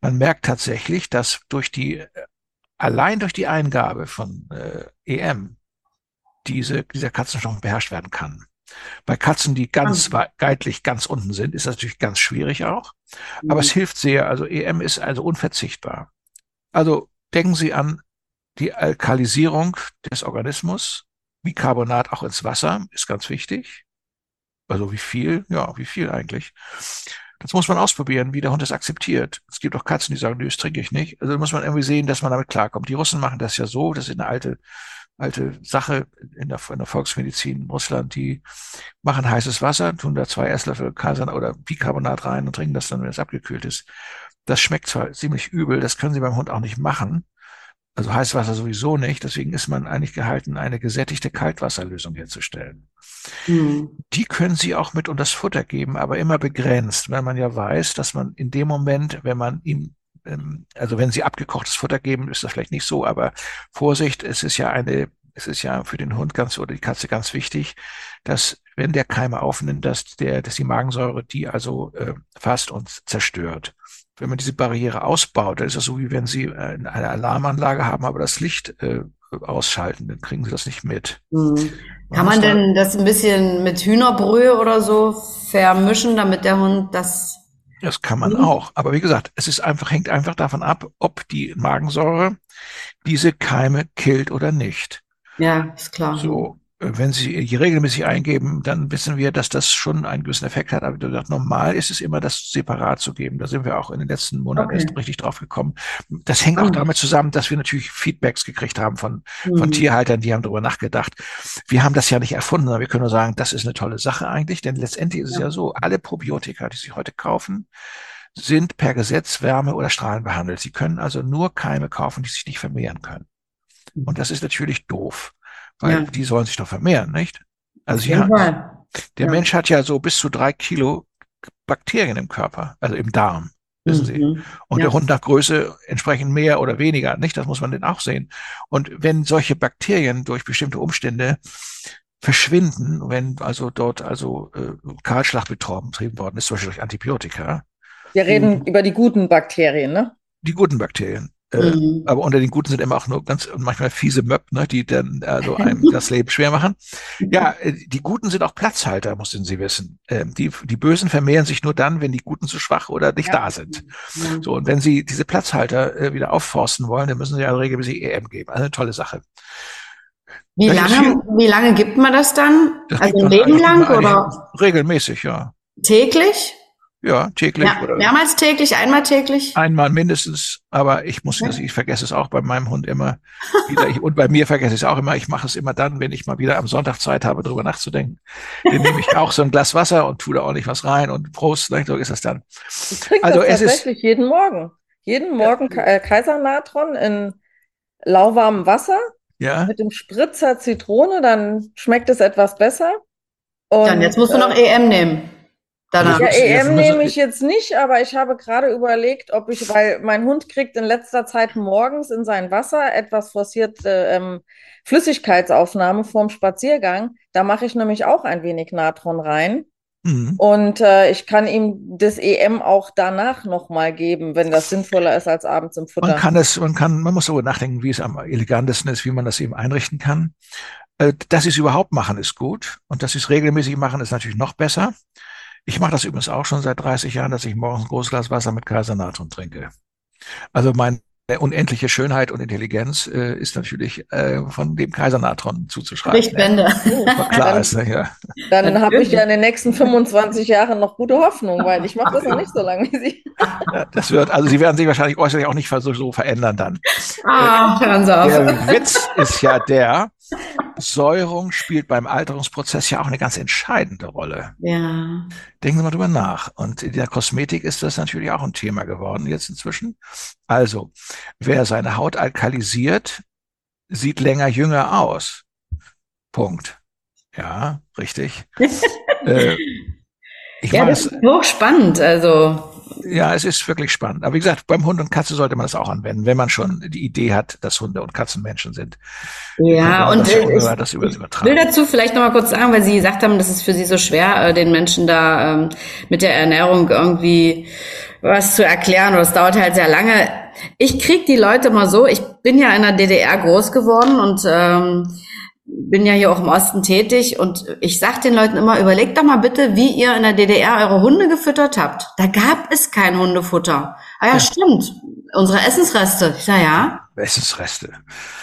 man merkt tatsächlich, dass durch die, allein durch die Eingabe von äh, EM diese, dieser Katzenschnupfen beherrscht werden kann. Bei Katzen, die ganz mhm. geitlich ganz unten sind, ist das natürlich ganz schwierig auch. Aber mhm. es hilft sehr. Also EM ist also unverzichtbar. Also denken Sie an die Alkalisierung des Organismus. Bicarbonat auch ins Wasser ist ganz wichtig. Also wie viel? Ja, wie viel eigentlich? Das muss man ausprobieren, wie der Hund das akzeptiert. Es gibt auch Katzen, die sagen, nö, das trinke ich nicht. Also muss man irgendwie sehen, dass man damit klarkommt. Die Russen machen das ja so, das ist eine alte, alte Sache in der, in der Volksmedizin in Russland. Die machen heißes Wasser, tun da zwei Esslöffel Kasan oder Bicarbonat rein und trinken das dann, wenn es abgekühlt ist. Das schmeckt zwar ziemlich übel, das können Sie beim Hund auch nicht machen. Also Heißwasser sowieso nicht. Deswegen ist man eigentlich gehalten, eine gesättigte Kaltwasserlösung herzustellen. Mhm. Die können Sie auch mit unter das Futter geben, aber immer begrenzt, weil man ja weiß, dass man in dem Moment, wenn man ihm ähm, also wenn Sie abgekochtes Futter geben, ist das vielleicht nicht so, aber Vorsicht, es ist ja eine, es ist ja für den Hund ganz oder die Katze ganz wichtig, dass wenn der Keime aufnimmt, dass der, dass die Magensäure die also äh, fasst und zerstört wenn man diese Barriere ausbaut, dann ist das so, wie wenn Sie äh, eine Alarmanlage haben, aber das Licht äh, ausschalten, dann kriegen Sie das nicht mit. Mhm. Kann man denn das ein bisschen mit Hühnerbrühe oder so vermischen, damit der Hund das das kann man mhm. auch. Aber wie gesagt, es ist einfach, hängt einfach davon ab, ob die Magensäure diese Keime killt oder nicht. Ja, ist klar. So, wenn Sie regelmäßig eingeben, dann wissen wir, dass das schon einen gewissen Effekt hat. Aber gesagt, normal ist es immer, das separat zu geben. Da sind wir auch in den letzten Monaten okay. erst richtig drauf gekommen. Das hängt auch damit zusammen, dass wir natürlich Feedbacks gekriegt haben von, mhm. von Tierhaltern, die haben darüber nachgedacht. Wir haben das ja nicht erfunden, aber wir können nur sagen, das ist eine tolle Sache eigentlich, denn letztendlich ist ja. es ja so, alle Probiotika, die Sie heute kaufen, sind per Gesetz Wärme oder Strahlen behandelt. Sie können also nur Keime kaufen, die sich nicht vermehren können. Und das ist natürlich doof weil ja. die sollen sich doch vermehren, nicht? Also ja, der ja. Mensch hat ja so bis zu drei Kilo Bakterien im Körper, also im Darm, wissen mhm. Sie. Und ja. der Hund nach Größe entsprechend mehr oder weniger, nicht? Das muss man denn auch sehen. Und wenn solche Bakterien durch bestimmte Umstände verschwinden, wenn also dort also äh, Kahlschlag betrieben worden ist, zum Beispiel durch Antibiotika. Wir reden mhm. über die guten Bakterien, ne? Die guten Bakterien. Äh, mhm. aber unter den Guten sind immer auch nur ganz manchmal fiese Möb, ne, die dann also einem das Leben schwer machen. Ja, äh, die Guten sind auch Platzhalter, mussten Sie wissen. Ähm, die, die Bösen vermehren sich nur dann, wenn die Guten zu schwach oder nicht ja. da sind. Mhm. So, und wenn Sie diese Platzhalter äh, wieder aufforsten wollen, dann müssen Sie ja regelmäßig EM geben. Also eine tolle Sache. Wie lange, wie lange gibt man das dann? Das also ein Leben lang oder? Regelmäßig, ja. Täglich? Ja, täglich. Ja, oder mehrmals täglich, einmal täglich? Einmal mindestens, aber ich muss, okay. ich vergesse es auch bei meinem Hund immer wieder. Ich, und bei mir vergesse ich es auch immer. Ich mache es immer dann, wenn ich mal wieder am Sonntag Zeit habe, darüber nachzudenken. Dann nehme ich auch so ein Glas Wasser und tue da ordentlich was rein und Prost, ne, so ist das dann. Ich trinke also das tatsächlich ist, jeden Morgen. Jeden Morgen ja. Äh, Kaisernatron in lauwarmem Wasser. Ja. Mit dem Spritzer Zitrone, dann schmeckt es etwas besser. Und, dann jetzt musst du noch äh, EM nehmen. Danach. Ja, EM nehme ich jetzt nicht, aber ich habe gerade überlegt, ob ich, weil mein Hund kriegt in letzter Zeit morgens in sein Wasser etwas forcierte ähm, Flüssigkeitsaufnahme vorm Spaziergang. Da mache ich nämlich auch ein wenig Natron rein. Mhm. Und äh, ich kann ihm das EM auch danach nochmal geben, wenn das sinnvoller ist als abends im Futter. Man kann es, man kann, man muss darüber nachdenken, wie es am elegantesten ist, wie man das eben einrichten kann. Äh, dass sie es überhaupt machen, ist gut. Und dass sie es regelmäßig machen, ist natürlich noch besser. Ich mache das übrigens auch schon seit 30 Jahren, dass ich morgens ein großes Glas Wasser mit Kaisernatron trinke. Also meine unendliche Schönheit und Intelligenz äh, ist natürlich äh, von dem Kaisernatron zuzuschreiben. Richtbände. Ja. Klar ist, ne, ja. Dann habe ich ja in den nächsten 25 Jahren noch gute Hoffnung, weil ich mache das noch nicht so lange wie Sie. Ja, das wird, also Sie werden sich wahrscheinlich äußerlich auch nicht so, so verändern dann. Ah, hören Sie auf. Der Witz ist ja der, Säuerung spielt beim Alterungsprozess ja auch eine ganz entscheidende Rolle. Ja. Denken Sie mal drüber nach. Und in der Kosmetik ist das natürlich auch ein Thema geworden jetzt inzwischen. Also, wer seine Haut alkalisiert, sieht länger jünger aus. Punkt. Ja, richtig. äh, ich ja, das ist hochspannend. Also ja, es ist wirklich spannend. Aber wie gesagt, beim Hund und Katze sollte man das auch anwenden, wenn man schon die Idee hat, dass Hunde und Katzen Menschen sind. Ja, und ich, ich will dazu vielleicht noch mal kurz sagen, weil Sie gesagt haben, das ist für Sie so schwer, äh, den Menschen da ähm, mit der Ernährung irgendwie was zu erklären oder es dauert halt sehr lange. Ich krieg die Leute mal so, ich bin ja in der DDR groß geworden und ähm, bin ja hier auch im Osten tätig und ich sag den Leuten immer, überlegt doch mal bitte, wie ihr in der DDR eure Hunde gefüttert habt. Da gab es kein Hundefutter. Ah ja, ja. stimmt. Unsere Essensreste. Ich sag ja. Essensreste.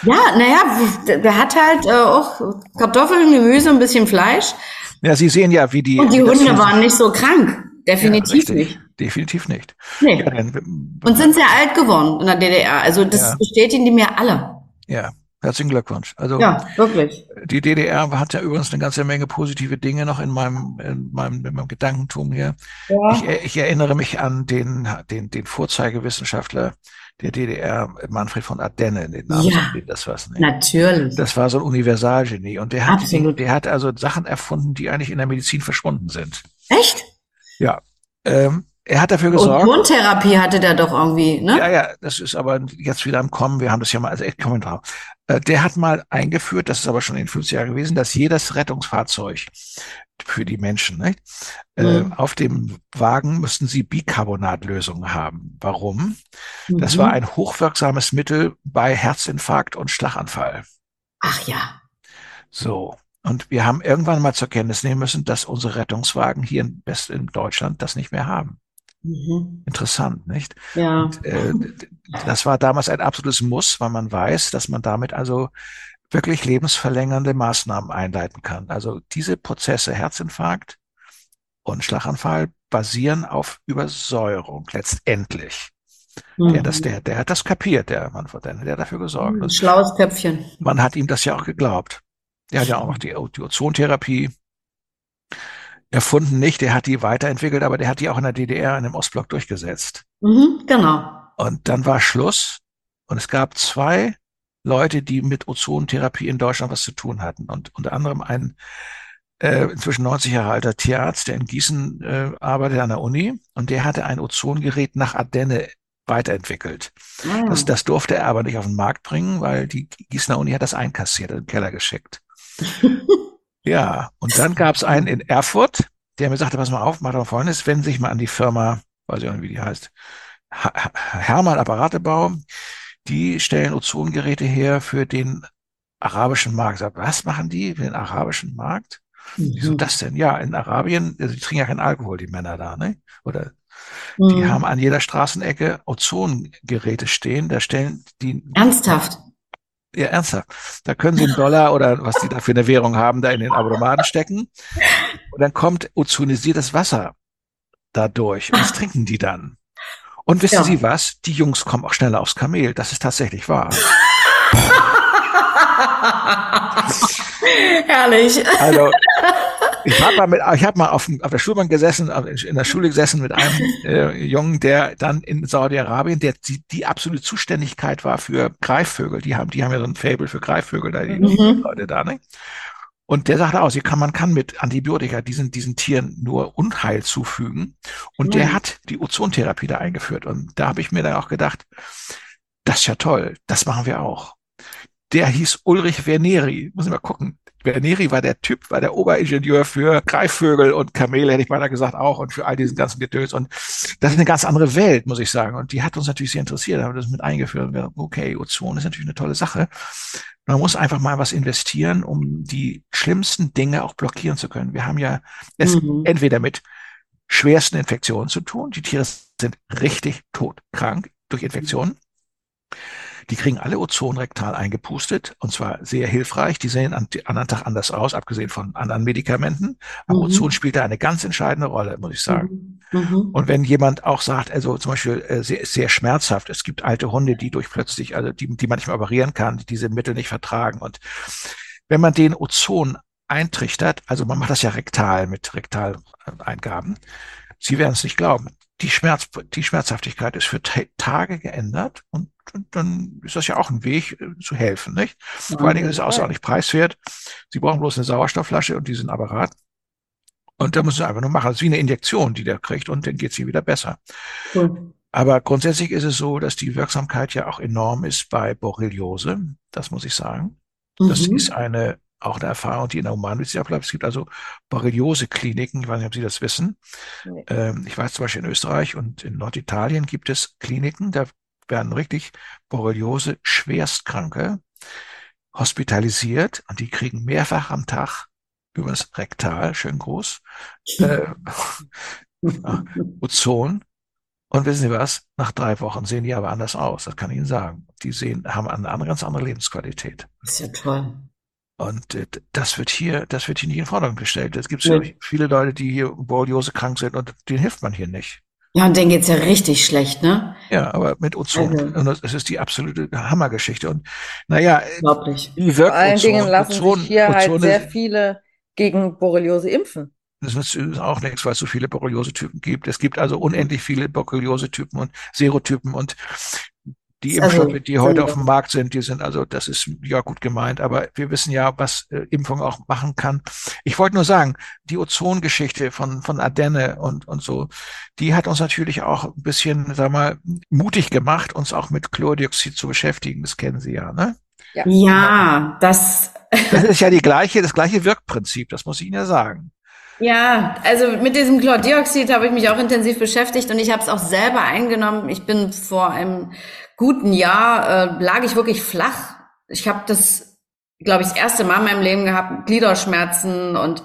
Ja, naja, der hat halt äh, auch Kartoffeln, Gemüse, ein bisschen Fleisch. Ja, Sie sehen ja, wie die. Und die Hunde waren nicht so krank. Definitiv ja, nicht. Definitiv nicht. Nee. Ja, dann, und sind sehr alt geworden in der DDR. Also das bestätigen die mir alle. Ja, Herzlichen Glückwunsch. Also ja, wirklich. Die DDR hat ja übrigens eine ganze Menge positive Dinge noch in meinem, in meinem, in meinem Gedankentum hier. Ja. Ich, ich, erinnere mich an den, den, den Vorzeigewissenschaftler der DDR, Manfred von Ardenne, den Namen ja, das was. Ne? Natürlich. Das war so ein Universalgenie und der hat, Absolut. der hat also Sachen erfunden, die eigentlich in der Medizin verschwunden sind. Echt? Ja. Ähm, er hat dafür gesorgt. Und Wohntherapie hatte der doch irgendwie, ne? Ja, ja, das ist aber jetzt wieder am Kommen. Wir haben das ja mal, also ich komme drauf. Äh, der hat mal eingeführt, das ist aber schon in den 50 Jahren gewesen, dass jedes Rettungsfahrzeug für die Menschen, nicht? Äh, mhm. Auf dem Wagen müssten sie Bicarbonatlösungen haben. Warum? Mhm. Das war ein hochwirksames Mittel bei Herzinfarkt und Schlaganfall. Ach ja. So. Und wir haben irgendwann mal zur Kenntnis nehmen müssen, dass unsere Rettungswagen hier in, in Deutschland das nicht mehr haben. Mhm. Interessant, nicht? Ja. Und, äh, das war damals ein absolutes Muss, weil man weiß, dass man damit also wirklich lebensverlängernde Maßnahmen einleiten kann. Also diese Prozesse, Herzinfarkt und Schlaganfall, basieren auf Übersäuerung letztendlich. Mhm. Der, das, der, der hat das kapiert, der Mann von der hat dafür gesorgt. Mhm, schlaues Köpfchen. Man hat ihm das ja auch geglaubt. Der hat ja auch noch die, die Ozontherapie erfunden nicht, der hat die weiterentwickelt, aber der hat die auch in der DDR in dem Ostblock durchgesetzt. Mhm, genau. Und dann war Schluss und es gab zwei Leute, die mit Ozontherapie in Deutschland was zu tun hatten und unter anderem ein äh, inzwischen 90 Jahre alter Tierarzt, der in Gießen äh, arbeitet an der Uni und der hatte ein Ozongerät nach Ardenne weiterentwickelt. Ah. Das, das durfte er aber nicht auf den Markt bringen, weil die Gießener Uni hat das einkassiert, in den Keller geschickt. ja, und dann gab es einen in Erfurt, der mir sagte, pass mal auf, mach doch folgendes, wenden sich mal an die Firma, weiß ich auch nicht, wie die heißt, Hermann Apparatebau, die stellen Ozongeräte her für den arabischen Markt. Sag, was machen die für den arabischen Markt? Mhm. Wieso das denn? Ja, in Arabien, also die trinken ja keinen Alkohol, die Männer da, ne? Oder die mhm. haben an jeder Straßenecke Ozongeräte stehen. Da stellen die. Ernsthaft? Ja, ernsthaft. Da können sie einen Dollar oder was die da für eine Währung haben, da in den Automaten stecken. Und dann kommt ozonisiertes Wasser dadurch. Und das trinken die dann. Und wissen ja. Sie was? Die Jungs kommen auch schneller aufs Kamel. Das ist tatsächlich wahr. Herrlich. Also, ich habe mal, mit, ich hab mal auf, auf der Schulbank gesessen, in der Schule gesessen mit einem äh, Jungen, der dann in Saudi-Arabien, der die, die absolute Zuständigkeit war für Greifvögel. Die haben, die haben ja so ein Fable für Greifvögel, da die mhm. Leute da, ne? Und der sagte aus, kann, man kann mit Antibiotika diesen, diesen Tieren nur Unheil zufügen. Und mhm. der hat die Ozontherapie da eingeführt. Und da habe ich mir dann auch gedacht, das ist ja toll, das machen wir auch. Der hieß Ulrich Verneri. Muss ich mal gucken. Verneri war der Typ, war der Oberingenieur für Greifvögel und Kamele, hätte ich beinahe gesagt, auch und für all diesen ganzen Getöns. Und das ist eine ganz andere Welt, muss ich sagen. Und die hat uns natürlich sehr interessiert, da haben wir das mit eingeführt. Und wir, okay, Ozon ist natürlich eine tolle Sache. Man muss einfach mal was investieren, um die schlimmsten Dinge auch blockieren zu können. Wir haben ja es mhm. entweder mit schwersten Infektionen zu tun. Die Tiere sind richtig todkrank durch Infektionen. Die kriegen alle Ozon rektal eingepustet und zwar sehr hilfreich. Die sehen an anderen Tag anders aus, abgesehen von anderen Medikamenten. Aber mhm. Ozon spielt da eine ganz entscheidende Rolle, muss ich sagen. Mhm. mhm. Und wenn jemand auch sagt, also zum Beispiel äh, sehr, sehr schmerzhaft, es gibt alte Hunde, die durch plötzlich, also die, die manchmal operieren kann, die diese Mittel nicht vertragen. Und wenn man den Ozon eintrichtert, also man macht das ja rektal mit Rektaleingaben, Sie werden es nicht glauben. Die, Schmerz, die Schmerzhaftigkeit ist für Tage geändert und, dann ist das ja auch ein Weg äh, zu helfen, nicht? Vor allen Dingen ist es außerordentlich preiswert. Sie brauchen bloß eine Sauerstoffflasche und diesen Apparat. Und da müssen Sie einfach nur machen. Das ist wie eine Injektion, die der kriegt und dann geht es ihm wieder besser. Cool. Aber grundsätzlich ist es so, dass die Wirksamkeit ja auch enorm ist bei Borreliose. Das muss ich sagen. Das mhm. ist eine auch eine Erfahrung, die in der Humanmedizin bleibt. Es gibt also Borreliose-Kliniken, ich weiß nicht, ob Sie das wissen. Nee. Ähm, ich weiß zum Beispiel in Österreich und in Norditalien gibt es Kliniken, da werden richtig Borreliose Schwerstkranke hospitalisiert und die kriegen mehrfach am Tag das Rektal, schön groß, äh, Ozon. Und wissen Sie was? Nach drei Wochen sehen die aber anders aus. Das kann ich Ihnen sagen. Die sehen, haben eine ganz andere Lebensqualität. Das ist ja toll. Und äh, das wird hier, das wird hier nicht in Forderung gestellt. Es gibt ja. viele Leute, die hier Borreliose krank sind und denen hilft man hier nicht. Ja, und denen geht's ja richtig schlecht, ne? Ja, aber mit Ozon. Also. Und das ist die absolute Hammergeschichte. Und naja, Unglaublich. wie wirkt Vor allen Ozon? Dingen lassen Ozon, sich hier halt Ozon halt sehr viele gegen Borreliose impfen. Das ist auch nichts, weil es so viele Borreliose-Typen gibt. Es gibt also unendlich viele Borreliose-Typen und Serotypen und die Impfstoffe, also, die heute auf dem Markt sind, die sind also, das ist ja gut gemeint, aber wir wissen ja, was äh, Impfung auch machen kann. Ich wollte nur sagen, die Ozongeschichte von, von Ardenne und, und so, die hat uns natürlich auch ein bisschen, sag mal, mutig gemacht, uns auch mit Chlordioxid zu beschäftigen. Das kennen Sie ja, ne? Ja, ja das. das ist ja die gleiche, das gleiche Wirkprinzip, das muss ich Ihnen ja sagen. Ja, also mit diesem Chlordioxid habe ich mich auch intensiv beschäftigt und ich habe es auch selber eingenommen. Ich bin vor einem guten Jahr äh, lag ich wirklich flach. Ich habe das, glaube ich, das erste Mal in meinem Leben gehabt, Gliederschmerzen und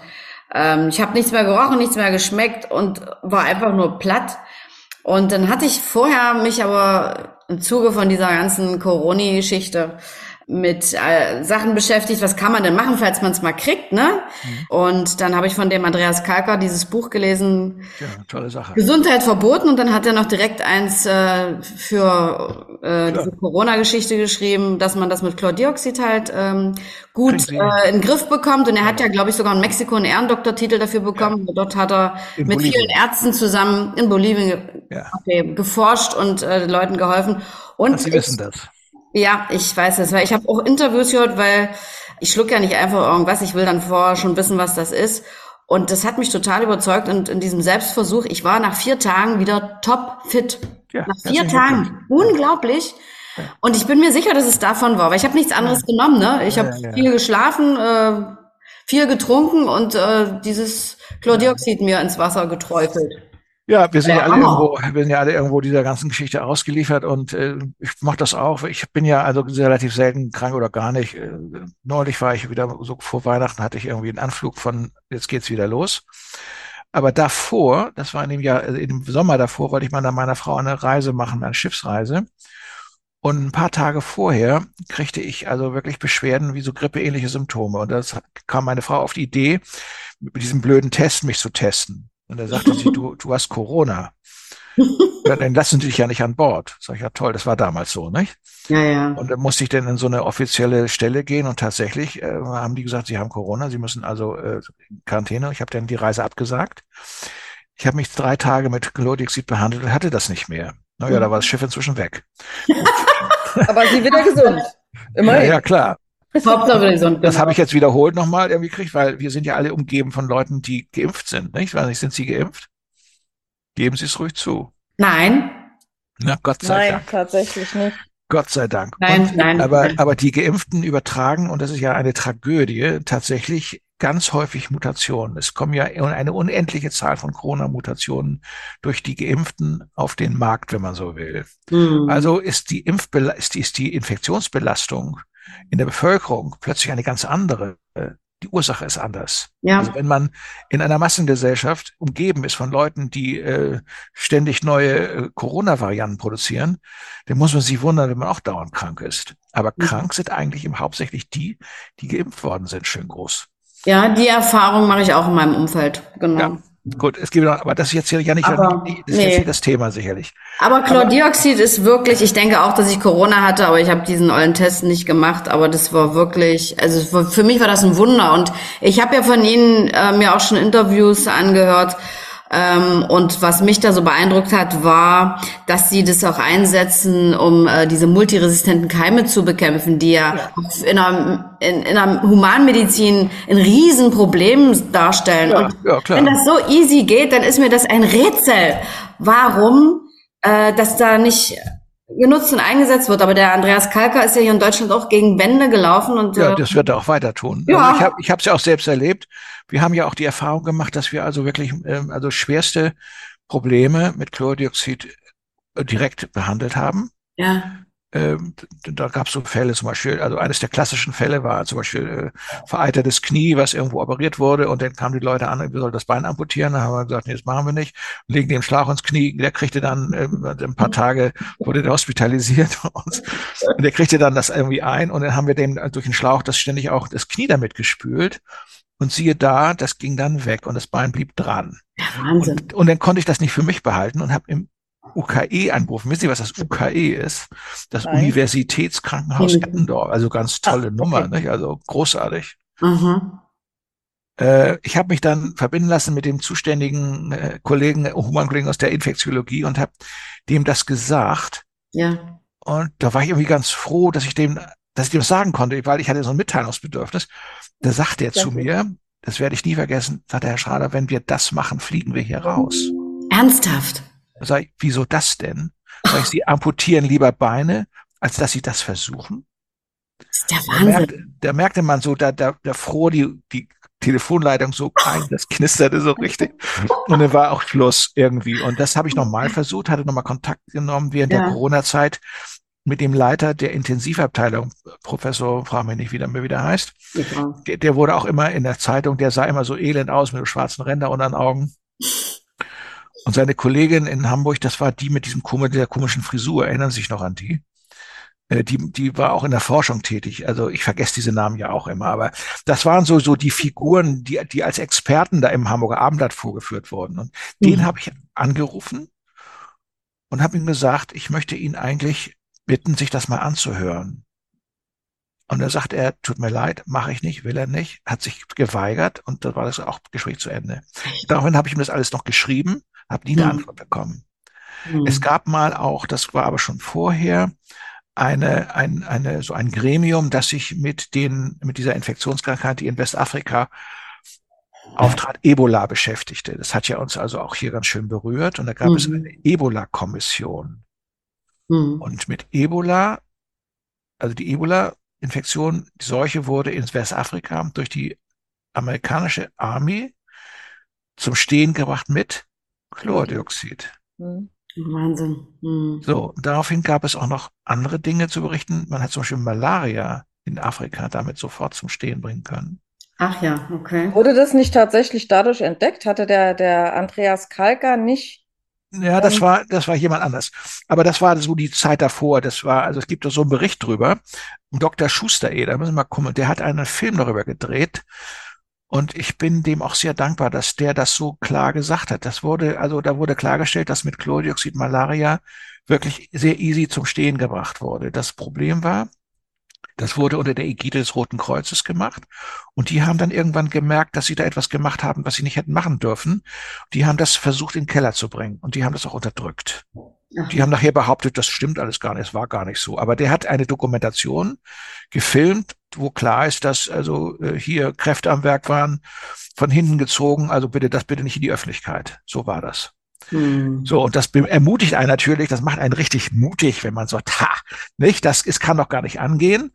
ähm, ich habe nichts mehr gerochen, nichts mehr geschmeckt und war einfach nur platt. Und dann hatte ich vorher mich aber im Zuge von dieser ganzen Corona-Geschichte mit äh, Sachen beschäftigt, was kann man denn machen, falls man es mal kriegt, ne? Mhm. Und dann habe ich von dem Andreas Kalker dieses Buch gelesen. Ja, tolle Sache. Gesundheit verboten und dann hat er noch direkt eins äh, für äh, diese Corona-Geschichte geschrieben, dass man das mit Chlordioxid halt ähm, gut äh, in den Griff bekommt. Und er hat ja, glaube ich, sogar in Mexiko einen Ehrendoktortitel dafür bekommen. Ja. Dort hat er in mit Bolivien. vielen Ärzten zusammen in Bolivien ja. okay, geforscht und äh, Leuten geholfen. Und Sie wissen das. Ja, ich weiß es, weil ich habe auch Interviews gehört, weil ich schluck ja nicht einfach irgendwas, ich will dann vorher schon wissen, was das ist. Und das hat mich total überzeugt und in diesem Selbstversuch, ich war nach vier Tagen wieder top fit. Ja, nach vier Tagen. Unglaublich. Ja. Und ich bin mir sicher, dass es davon war, weil ich habe nichts anderes ja. genommen. Ne? Ich habe viel geschlafen, äh, viel getrunken und äh, dieses Chlordioxid mir ins Wasser geträufelt. Ja, wir sind ja, ja alle irgendwo, wir sind ja alle irgendwo dieser ganzen Geschichte ausgeliefert und äh, ich mache das auch. Ich bin ja also relativ selten krank oder gar nicht. Äh, neulich war ich wieder so vor Weihnachten hatte ich irgendwie einen Anflug von jetzt geht's wieder los. Aber davor, das war in dem Jahr, äh, im Sommer davor, wollte ich mal nach meiner Frau eine Reise machen, eine Schiffsreise. Und ein paar Tage vorher kriegte ich also wirklich Beschwerden wie so grippeähnliche Symptome. Und das kam meine Frau auf die Idee, mit diesem blöden Test mich zu testen. Und er sagte sie, du, du hast Corona. Ja, dann lassen sie dich ja nicht an Bord. Sag ich, ja toll, das war damals so, nicht? Ja, ja. Und dann musste ich dann in so eine offizielle Stelle gehen und tatsächlich äh, haben die gesagt, sie haben Corona, sie müssen also äh, in Quarantäne. Ich habe dann die Reise abgesagt. Ich habe mich drei Tage mit Glodixid behandelt und hatte das nicht mehr. Naja, mhm. da war das Schiff inzwischen weg. Aber sie wieder gesund. Immerhin. Ja, ja, klar. Das habe ich jetzt wiederholt nochmal irgendwie gekriegt, weil wir sind ja alle umgeben von Leuten, die geimpft sind. Nicht? Weiß nicht, sind Sie geimpft? Geben Sie es ruhig zu. Nein. Na, Gott sei nein, Dank. Nein, tatsächlich nicht. Gott sei Dank. Nein, und, nein. Aber, nein. aber die Geimpften übertragen, und das ist ja eine Tragödie, tatsächlich ganz häufig Mutationen. Es kommen ja eine unendliche Zahl von Corona-Mutationen durch die Geimpften auf den Markt, wenn man so will. Mhm. Also ist die, Impfbel ist die, ist die Infektionsbelastung in der Bevölkerung plötzlich eine ganz andere. Die Ursache ist anders. Ja. Also wenn man in einer Massengesellschaft umgeben ist von Leuten, die äh, ständig neue äh, Corona-Varianten produzieren, dann muss man sich wundern, wenn man auch dauernd krank ist. Aber mhm. krank sind eigentlich im hauptsächlich die, die geimpft worden sind, schön groß. Ja, die Erfahrung mache ich auch in meinem Umfeld, genau. Ja. Gut, es gibt noch, aber das ist jetzt hier ja nicht, aber, das, ist nee. das Thema sicherlich. Aber Chlordioxid ist wirklich, ich denke auch, dass ich Corona hatte, aber ich habe diesen ollen Test nicht gemacht, aber das war wirklich, also für mich war das ein Wunder und ich habe ja von Ihnen äh, mir auch schon Interviews angehört, und was mich da so beeindruckt hat, war, dass sie das auch einsetzen, um äh, diese multiresistenten Keime zu bekämpfen, die ja. In, einer, in, in einer Humanmedizin ein Riesenproblem darstellen. Ja, und ja, wenn das so easy geht, dann ist mir das ein Rätsel. Warum äh, das da nicht genutzt und eingesetzt wird. Aber der Andreas Kalker ist ja hier in Deutschland auch gegen Wände gelaufen und ja, äh, das wird er auch weiter tun. Ja. Also ich habe es ja auch selbst erlebt. Wir haben ja auch die Erfahrung gemacht, dass wir also wirklich ähm, also schwerste Probleme mit Chlordioxid äh, direkt behandelt haben. Ja. Ähm, da gab es so Fälle zum Beispiel, also eines der klassischen Fälle war zum Beispiel äh, vereitertes Knie, was irgendwo operiert wurde und dann kamen die Leute an, wir sollen das Bein amputieren, dann haben wir gesagt, nee, das machen wir nicht, legen dem Schlag ins Knie, der kriegte dann äh, ein paar Tage, wurde der hospitalisiert und, und der kriegte dann das irgendwie ein und dann haben wir dem durch den Schlauch das ständig auch das Knie damit gespült und siehe da, das ging dann weg und das Bein blieb dran. Wahnsinn. Und, und dann konnte ich das nicht für mich behalten und habe im UKE angerufen. Wissen Sie, was das UKE ist? Das Nein. Universitätskrankenhaus mhm. Eppendorf. Also ganz tolle Ach, Nummer, okay. nicht? also großartig. Mhm. Äh, ich habe mich dann verbinden lassen mit dem zuständigen äh, Kollegen, Humankollegen aus der Infektiologie und habe dem das gesagt. Ja. Und da war ich irgendwie ganz froh, dass ich dem, dass ich dem sagen konnte, weil ich hatte so ein Mitteilungsbedürfnis. Da sagte er zu mir, das werde ich nie vergessen, sagte Herr Schrader, wenn wir das machen, fliegen wir hier raus. Ernsthaft? Sag ich, wieso das denn? Sag ich, sie amputieren lieber Beine, als dass sie das versuchen. Das ist der Wahnsinn. Da merkte, da merkte man so, da, da, da froh die, die Telefonleitung so ein, das knisterte so richtig. Und dann war auch Schluss irgendwie. Und das habe ich nochmal versucht, hatte nochmal Kontakt genommen während ja. der Corona-Zeit mit dem Leiter der Intensivabteilung, Professor, frag mich nicht, wie der mir wieder heißt. Ja. Der, der, wurde auch immer in der Zeitung, der sah immer so elend aus mit schwarzen Ränder unter den Augen. Und seine Kollegin in Hamburg, das war die mit diesem der komischen Frisur, erinnern Sie sich noch an die? Äh, die, die war auch in der Forschung tätig. Also ich vergesse diese Namen ja auch immer, aber das waren so, so die Figuren, die, die als Experten da im Hamburger Abendblatt vorgeführt wurden. Und mhm. den habe ich angerufen und habe ihm gesagt, ich möchte ihn eigentlich bitten, sich das mal anzuhören. Und er sagt er, tut mir leid, mache ich nicht, will er nicht, hat sich geweigert und da war das auch Gespräch zu Ende. Daraufhin habe ich ihm das alles noch geschrieben, habe nie eine mhm. Antwort bekommen. Mhm. Es gab mal auch, das war aber schon vorher, eine, ein, eine, so ein Gremium, das sich mit den, mit dieser Infektionskrankheit, die in Westafrika auftrat, Ebola beschäftigte. Das hat ja uns also auch hier ganz schön berührt. Und da gab mhm. es eine Ebola-Kommission. Mhm. Und mit Ebola, also die Ebola-Infektion, die Seuche wurde in Westafrika durch die amerikanische Army zum Stehen gebracht mit Chlordioxid. Mhm. Wahnsinn. Mhm. So, daraufhin gab es auch noch andere Dinge zu berichten. Man hat zum Beispiel Malaria in Afrika damit sofort zum Stehen bringen können. Ach ja, okay. Wurde das nicht tatsächlich dadurch entdeckt? Hatte der, der Andreas Kalker nicht ja, das war, das war jemand anders. Aber das war so die Zeit davor. Das war, also es gibt da so einen Bericht drüber. Dr. Schuster, da müssen wir mal gucken. Der hat einen Film darüber gedreht. Und ich bin dem auch sehr dankbar, dass der das so klar gesagt hat. Das wurde, also da wurde klargestellt, dass mit Chlordioxid Malaria wirklich sehr easy zum Stehen gebracht wurde. Das Problem war, das wurde unter der Ägide des Roten Kreuzes gemacht. Und die haben dann irgendwann gemerkt, dass sie da etwas gemacht haben, was sie nicht hätten machen dürfen. Die haben das versucht, in den Keller zu bringen. Und die haben das auch unterdrückt. Die haben nachher behauptet, das stimmt alles gar nicht, es war gar nicht so. Aber der hat eine Dokumentation gefilmt, wo klar ist, dass also äh, hier Kräfte am Werk waren, von hinten gezogen, also bitte das bitte nicht in die Öffentlichkeit. So war das. Hm. So, und das ermutigt einen natürlich, das macht einen richtig mutig, wenn man sagt, ha, nicht, das es kann doch gar nicht angehen.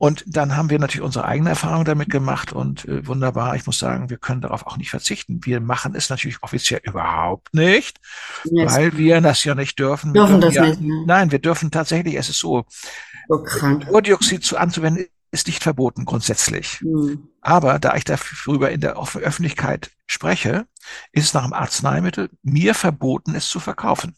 Und dann haben wir natürlich unsere eigene Erfahrung damit gemacht und äh, wunderbar. Ich muss sagen, wir können darauf auch nicht verzichten. Wir machen es natürlich offiziell überhaupt nicht, yes. weil wir das ja nicht dürfen. Dürfen das ja, nicht. Ne? Nein, wir dürfen tatsächlich, es ist so, so Chlordioxid zu anzuwenden ist nicht verboten grundsätzlich. Mhm. Aber da ich darüber in der Öffentlichkeit spreche, ist es nach dem Arzneimittel mir verboten, es zu verkaufen.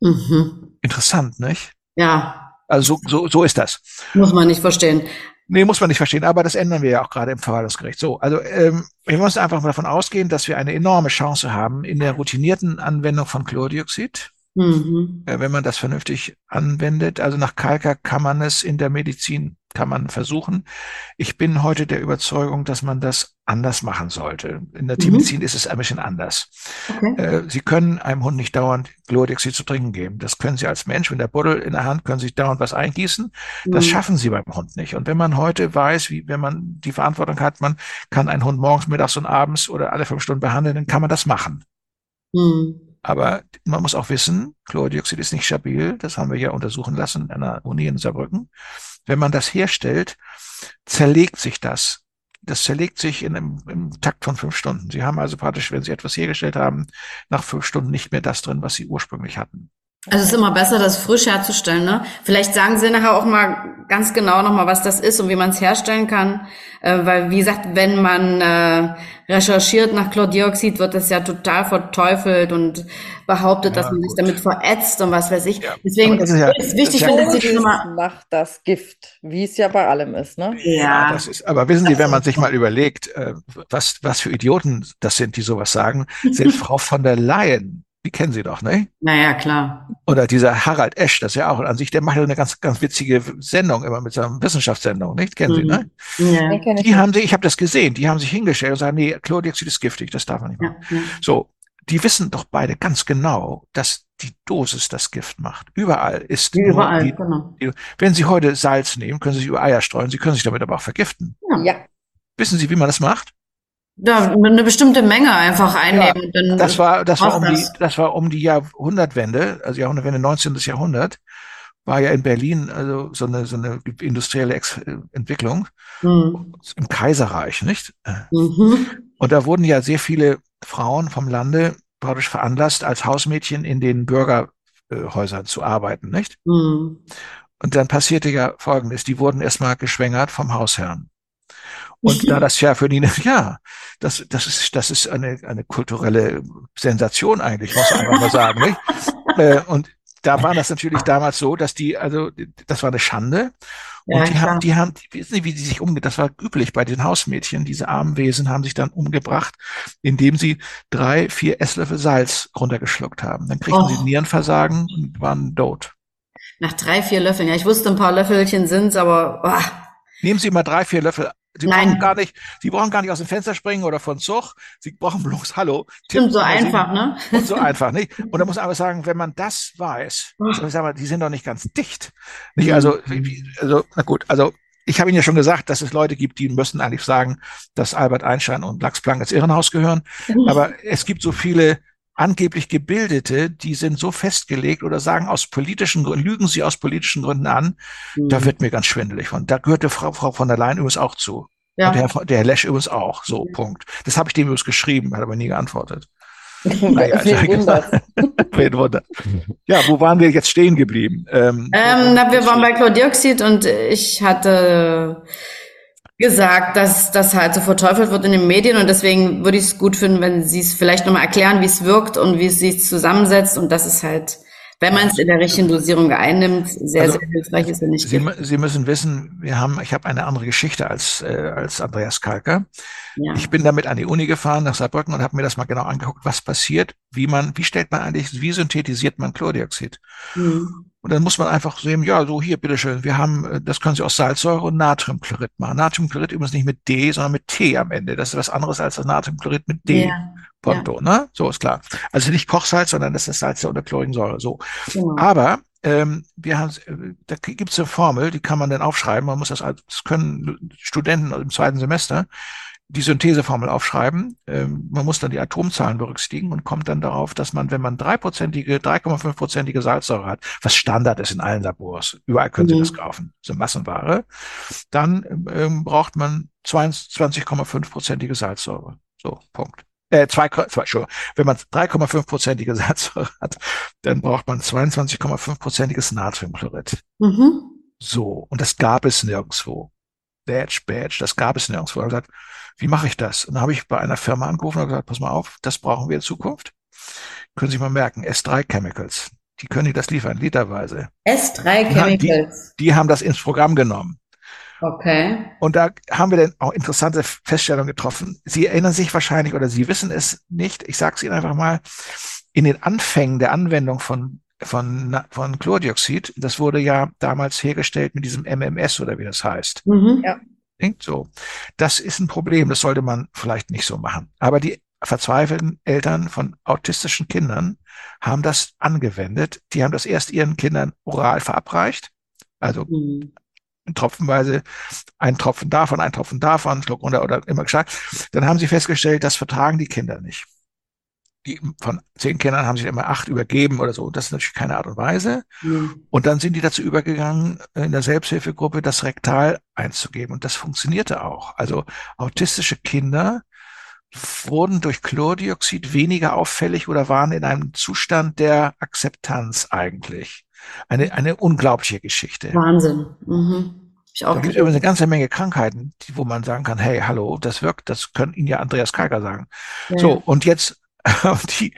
Mhm. Interessant, nicht? Ja, also so, so, so ist das. Muss man nicht verstehen. Nee, muss man nicht verstehen, aber das ändern wir ja auch gerade im Verwaltungsgericht. So, also ähm, wir müssen einfach mal davon ausgehen, dass wir eine enorme Chance haben in der routinierten Anwendung von Chlordioxid. Mhm. Äh, wenn man das vernünftig anwendet. Also nach Kalker kann man es in der Medizin kann man versuchen. Ich bin heute der Überzeugung, dass man das anders machen sollte. In der mhm. Tiermedizin ist es ein bisschen anders. Okay. Äh, Sie können einem Hund nicht dauernd Chlordioxid zu trinken geben. Das können Sie als Mensch mit der Buddel in der Hand, können Sie dauernd was eingießen. Das mhm. schaffen Sie beim Hund nicht. Und wenn man heute weiß, wie, wenn man die Verantwortung hat, man kann einen Hund morgens, mittags und abends oder alle fünf Stunden behandeln, dann kann man das machen. Mhm. Aber man muss auch wissen, Chlordioxid ist nicht stabil. Das haben wir ja untersuchen lassen an der Uni in Saarbrücken. Wenn man das herstellt, zerlegt sich das. Das zerlegt sich in einem, im Takt von fünf Stunden. Sie haben also praktisch, wenn Sie etwas hergestellt haben, nach fünf Stunden nicht mehr das drin, was Sie ursprünglich hatten. Also es ist immer besser, das frisch herzustellen. Ne? Vielleicht sagen Sie nachher auch mal ganz genau nochmal, was das ist und wie man es herstellen kann. Äh, weil, wie gesagt, wenn man äh, recherchiert nach Chlordioxid, wird das ja total verteufelt und behauptet, ja, dass man gut. sich damit verätzt und was weiß ich. Ja. Deswegen ist, ja, ist wichtig, wenn Sie die Nummer macht das Gift, wie es ja bei allem ist. Ne? Ja, das ist. Aber wissen Sie, wenn man sich mal überlegt, äh, was was für Idioten das sind, die sowas sagen, selbst Frau von der Leyen die kennen Sie doch, ne? Naja, klar. Oder dieser Harald Esch, das ist ja auch an sich, der macht eine ganz, ganz witzige Sendung immer mit seiner Wissenschaftssendung, nicht? Kennen mhm. Sie, ne? Ja. Die haben sich, ich habe das gesehen, die haben sich hingestellt und sagen, nee, Chlordioxid ist giftig, das darf man nicht machen. Ja, ja. So, die wissen doch beide ganz genau, dass die Dosis das Gift macht. Überall ist Überall, die, genau. Die, wenn Sie heute Salz nehmen, können Sie sich über Eier streuen, Sie können sich damit aber auch vergiften. Ja. Wissen Sie, wie man das macht? Ja, eine bestimmte Menge einfach einnehmen. Ja, das war, das war um das. die, das war um die Jahrhundertwende, also Jahrhundertwende 19. Jahrhundert, war ja in Berlin also so eine, so eine industrielle Ex Entwicklung mhm. im Kaiserreich, nicht? Mhm. Und da wurden ja sehr viele Frauen vom Lande praktisch veranlasst, als Hausmädchen in den Bürgerhäusern zu arbeiten, nicht? Mhm. Und dann passierte ja Folgendes, die wurden erstmal geschwängert vom Hausherrn. Und da das ja für die, ja, das, das ist, das ist eine, eine kulturelle Sensation eigentlich, muss man einfach mal sagen, nicht? Äh, und da war das natürlich damals so, dass die, also das war eine Schande. Und ja, die haben, die haben, die wissen nicht, wie sie sich umge, das war üblich bei den Hausmädchen. Diese armen Wesen haben sich dann umgebracht, indem sie drei, vier Esslöffel Salz runtergeschluckt haben. Dann kriegten oh. sie Nierenversagen und waren tot. Nach drei, vier Löffeln. Ja, ich wusste, ein paar Löffelchen sind's, aber. Oh. Nehmen Sie mal drei, vier Löffel Sie Nein. brauchen gar nicht, Sie brauchen gar nicht aus dem Fenster springen oder von Zug. Sie brauchen bloß Hallo. Stimmt, so einfach, ne? Und so einfach, nicht? Und da muss man aber sagen, wenn man das weiß, ich sag mal, die sind doch nicht ganz dicht. Nicht? Also, also, na gut, also ich habe Ihnen ja schon gesagt, dass es Leute gibt, die müssen eigentlich sagen, dass Albert Einstein und Max Planck ins Irrenhaus gehören. Mhm. Aber es gibt so viele angeblich Gebildete, die sind so festgelegt oder sagen aus politischen Gründen, lügen sie aus politischen Gründen an, mhm. da wird mir ganz schwindelig von. Da gehörte Frau, Frau von der Leyen übrigens auch zu. Ja. Und der, der Herr Lesch übrigens auch. So, mhm. Punkt. Das habe ich dem übrigens geschrieben, hat aber nie geantwortet. naja, Wen Wunder. Ja, wo waren wir jetzt stehen geblieben? Ähm, ähm, na, wir waren bei Chlordioxid und ich hatte gesagt, dass das halt so verteufelt wird in den Medien und deswegen würde ich es gut finden, wenn Sie es vielleicht nochmal erklären, wie es wirkt und wie es sich zusammensetzt und das ist halt, wenn man es in der richtigen Dosierung einnimmt, sehr, also, sehr hilfreich ist, wenn nicht Sie, Sie müssen wissen, wir haben, ich habe eine andere Geschichte als, äh, als Andreas Kalker. Ja. Ich bin damit an die Uni gefahren nach Saarbrücken und habe mir das mal genau angeguckt, was passiert, wie man, wie stellt man eigentlich, wie synthetisiert man Chlordioxid? Mhm. Und dann muss man einfach sehen, ja, so hier, bitteschön, wir haben, äh, das können Sie aus Salzsäure und Natriumchlorid machen. Natriumchlorid übrigens nicht mit D, sondern mit T am Ende. Das ist was anderes als das Natriumchlorid mit D. Ja. Ponto, ja. ne? So ist klar. Also nicht Kochsalz, sondern das ist Salz unter Chlorinsäure. So. Genau. Aber ähm, wir haben, äh, da gibt es eine Formel, die kann man dann aufschreiben. Man muss das, das können Studenten im zweiten Semester die Syntheseformel aufschreiben. Ähm, man muss dann die Atomzahlen berücksichtigen und kommt dann darauf, dass man, wenn man dreiprozentige, 3,5-prozentige Salzsäure hat, was Standard ist in allen Labors, überall können mhm. Sie das kaufen, so Massenware, dann ähm, braucht man 22,5-prozentige Salzsäure. So, Punkt. Äh, zwei, zwei, wenn man 3,5-prozentige Salzsäure hat, dann braucht man 22,5-prozentiges Natriumchlorid. Mhm. So, und das gab es nirgendwo. Badge, Badge, das gab es nirgendwo. Er hat gesagt, wie mache ich das? Und dann habe ich bei einer Firma angerufen und gesagt, pass mal auf, das brauchen wir in Zukunft. Können Sie sich mal merken, S3 Chemicals. Die können das liefern, literweise. S3 Chemicals. Die, die haben das ins Programm genommen. Okay. Und da haben wir dann auch interessante Feststellungen getroffen. Sie erinnern sich wahrscheinlich oder Sie wissen es nicht. Ich sage es Ihnen einfach mal. In den Anfängen der Anwendung von von, von Chlordioxid, das wurde ja damals hergestellt mit diesem MMS oder wie das heißt. Mhm. Ja. So. Das ist ein Problem, das sollte man vielleicht nicht so machen. Aber die verzweifelten Eltern von autistischen Kindern haben das angewendet. Die haben das erst ihren Kindern oral verabreicht, also mhm. tropfenweise ein Tropfen davon, ein Tropfen davon, Schluck runter oder immer gesagt. Dann haben sie festgestellt, das vertragen die Kinder nicht die von zehn Kindern haben sich immer acht übergeben oder so. Das ist natürlich keine Art und Weise. Mhm. Und dann sind die dazu übergegangen, in der Selbsthilfegruppe das Rektal einzugeben. Und das funktionierte auch. Also autistische Kinder wurden durch Chlordioxid weniger auffällig oder waren in einem Zustand der Akzeptanz eigentlich. Eine, eine unglaubliche Geschichte. Wahnsinn. Mhm. Da gibt es übrigens eine ganze Menge Krankheiten, die, wo man sagen kann, hey, hallo, das wirkt, das können Ihnen ja Andreas Kalker sagen. Ja. So, und jetzt die,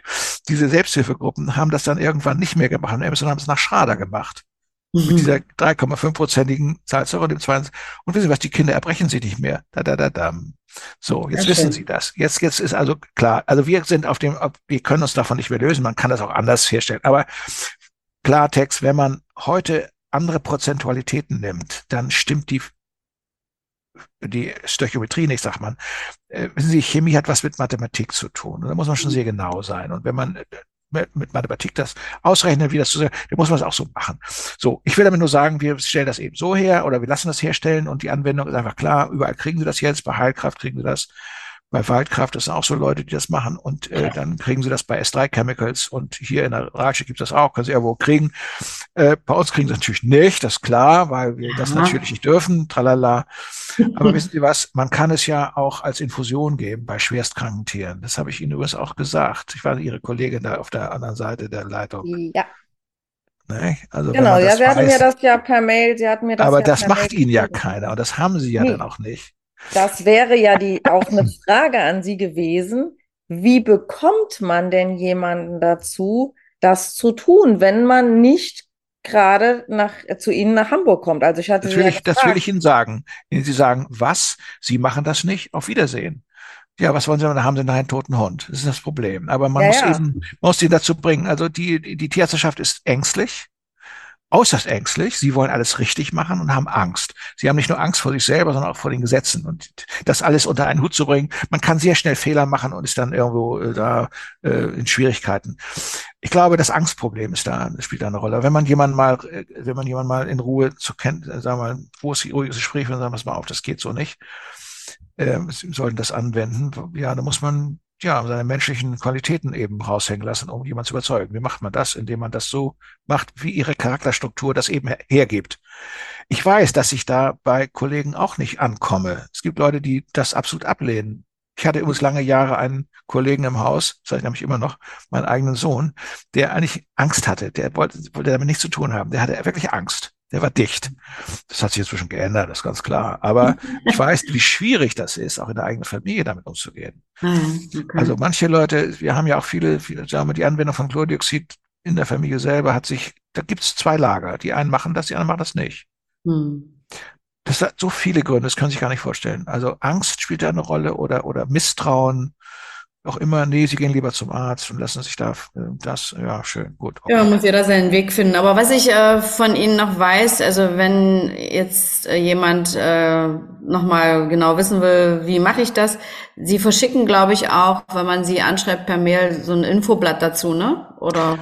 diese Selbsthilfegruppen haben das dann irgendwann nicht mehr gemacht, sondern haben es nach Schrader gemacht. Mhm. Mit dieser 3,5-prozentigen Salzsäure und dem 20. Und wissen Sie was, die Kinder erbrechen sich nicht mehr. Da, da, da, da. So, jetzt Sehr wissen schön. Sie das. Jetzt, jetzt ist also klar. Also wir sind auf dem, wir können uns davon nicht mehr lösen. Man kann das auch anders herstellen. Aber Klartext, wenn man heute andere Prozentualitäten nimmt, dann stimmt die die Stöchiometrie nicht, sagt man. Äh, wissen Sie, Chemie hat was mit Mathematik zu tun. Und da muss man schon sehr genau sein. Und wenn man äh, mit, Mathematik das ausrechnet, wie das zu sein, dann muss man es auch so machen. So, ich will damit nur sagen, wir stellen das eben so her oder wir lassen das herstellen und die Anwendung ist einfach klar. Überall kriegen Sie das jetzt. Bei Heilkraft kriegen Sie das. Bei Waldkraft das sind auch so Leute, die das machen und äh, dann kriegen sie das bei S3 Chemicals und hier in der Ratsche gibt es das auch, können sie irgendwo kriegen. Äh, bei uns kriegen sie natürlich nicht, das ist klar, weil wir ja. das natürlich nicht dürfen, tralala. Aber wissen Sie was, man kann es ja auch als Infusion geben bei schwerstkranken Tieren. Das habe ich Ihnen übrigens auch gesagt. Ich war Ihre Kollegin da auf der anderen Seite der Leitung. Ja. Ne? Also genau, ja, Sie hatten mir das ja per Mail, Sie hatten mir das Aber ja das macht Ihnen ja keiner und das haben Sie ja nee. dann auch nicht. Das wäre ja die, auch eine Frage an Sie gewesen. Wie bekommt man denn jemanden dazu, das zu tun, wenn man nicht gerade nach, zu Ihnen nach Hamburg kommt. Also ich hatte das will, ich, das will ich Ihnen sagen. Wenn Sie sagen, was? Sie machen das nicht. Auf Wiedersehen. Ja, was wollen Sie? Dann haben Sie einen toten Hund. Das ist das Problem. Aber man ja, muss ja. eben, man muss sie dazu bringen. Also die, die Tierärzteschaft ist ängstlich äußerst ängstlich. Sie wollen alles richtig machen und haben Angst. Sie haben nicht nur Angst vor sich selber, sondern auch vor den Gesetzen. Und das alles unter einen Hut zu bringen, man kann sehr schnell Fehler machen und ist dann irgendwo äh, da äh, in Schwierigkeiten. Ich glaube, das Angstproblem ist da, spielt da eine Rolle. Wenn man jemanden mal, äh, wenn man jemanden mal in Ruhe zu kennen, äh, sagen wir mal, wo ist die ruhiges Gespräch, und sagen wir mal auf, das geht so nicht. Äh, Sie sollten das anwenden. Ja, da muss man ja, seine menschlichen Qualitäten eben raushängen lassen, um jemanden zu überzeugen. Wie macht man das? Indem man das so macht, wie ihre Charakterstruktur das eben hergibt. Ich weiß, dass ich da bei Kollegen auch nicht ankomme. Es gibt Leute, die das absolut ablehnen. Ich hatte übrigens lange Jahre einen Kollegen im Haus, sage ich nämlich immer noch, meinen eigenen Sohn, der eigentlich Angst hatte. Der wollte, wollte damit nichts zu tun haben. Der hatte wirklich Angst. Der war dicht. Das hat sich inzwischen geändert, das ist ganz klar. Aber ich weiß, wie schwierig das ist, auch in der eigenen Familie damit umzugehen. Ah, okay. Also manche Leute, wir haben ja auch viele, viele, sagen wir, die Anwendung von Chlordioxid in der Familie selber hat sich, da gibt es zwei Lager. Die einen machen das, die anderen machen das nicht. Hm. Das hat so viele Gründe, das können Sie sich gar nicht vorstellen. Also Angst spielt da eine Rolle oder, oder Misstrauen, auch immer, nee, sie gehen lieber zum Arzt und lassen sich da äh, das, ja, schön, gut. Okay. Ja, muss jeder seinen Weg finden. Aber was ich äh, von Ihnen noch weiß, also wenn jetzt äh, jemand äh, nochmal genau wissen will, wie mache ich das, Sie verschicken, glaube ich, auch, wenn man Sie anschreibt per Mail, so ein Infoblatt dazu, ne? Oder?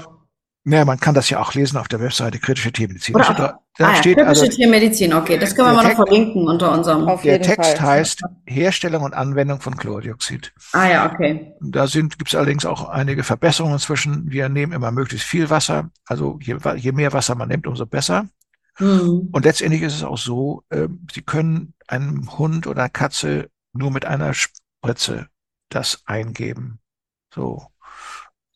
Ja, man kann das ja auch lesen auf der Webseite Kritische Tiermedizin. Oder da, da ah, steht kritische also, Tiermedizin, okay, das können wir mal noch verlinken unter unserem. Auf der Text Fall. heißt Herstellung und Anwendung von Chlordioxid. Ah ja, okay. Da sind gibt es allerdings auch einige Verbesserungen inzwischen. Wir nehmen immer möglichst viel Wasser. Also je, je mehr Wasser man nimmt, umso besser. Mhm. Und letztendlich ist es auch so, äh, Sie können einem Hund oder Katze nur mit einer Spritze das eingeben. So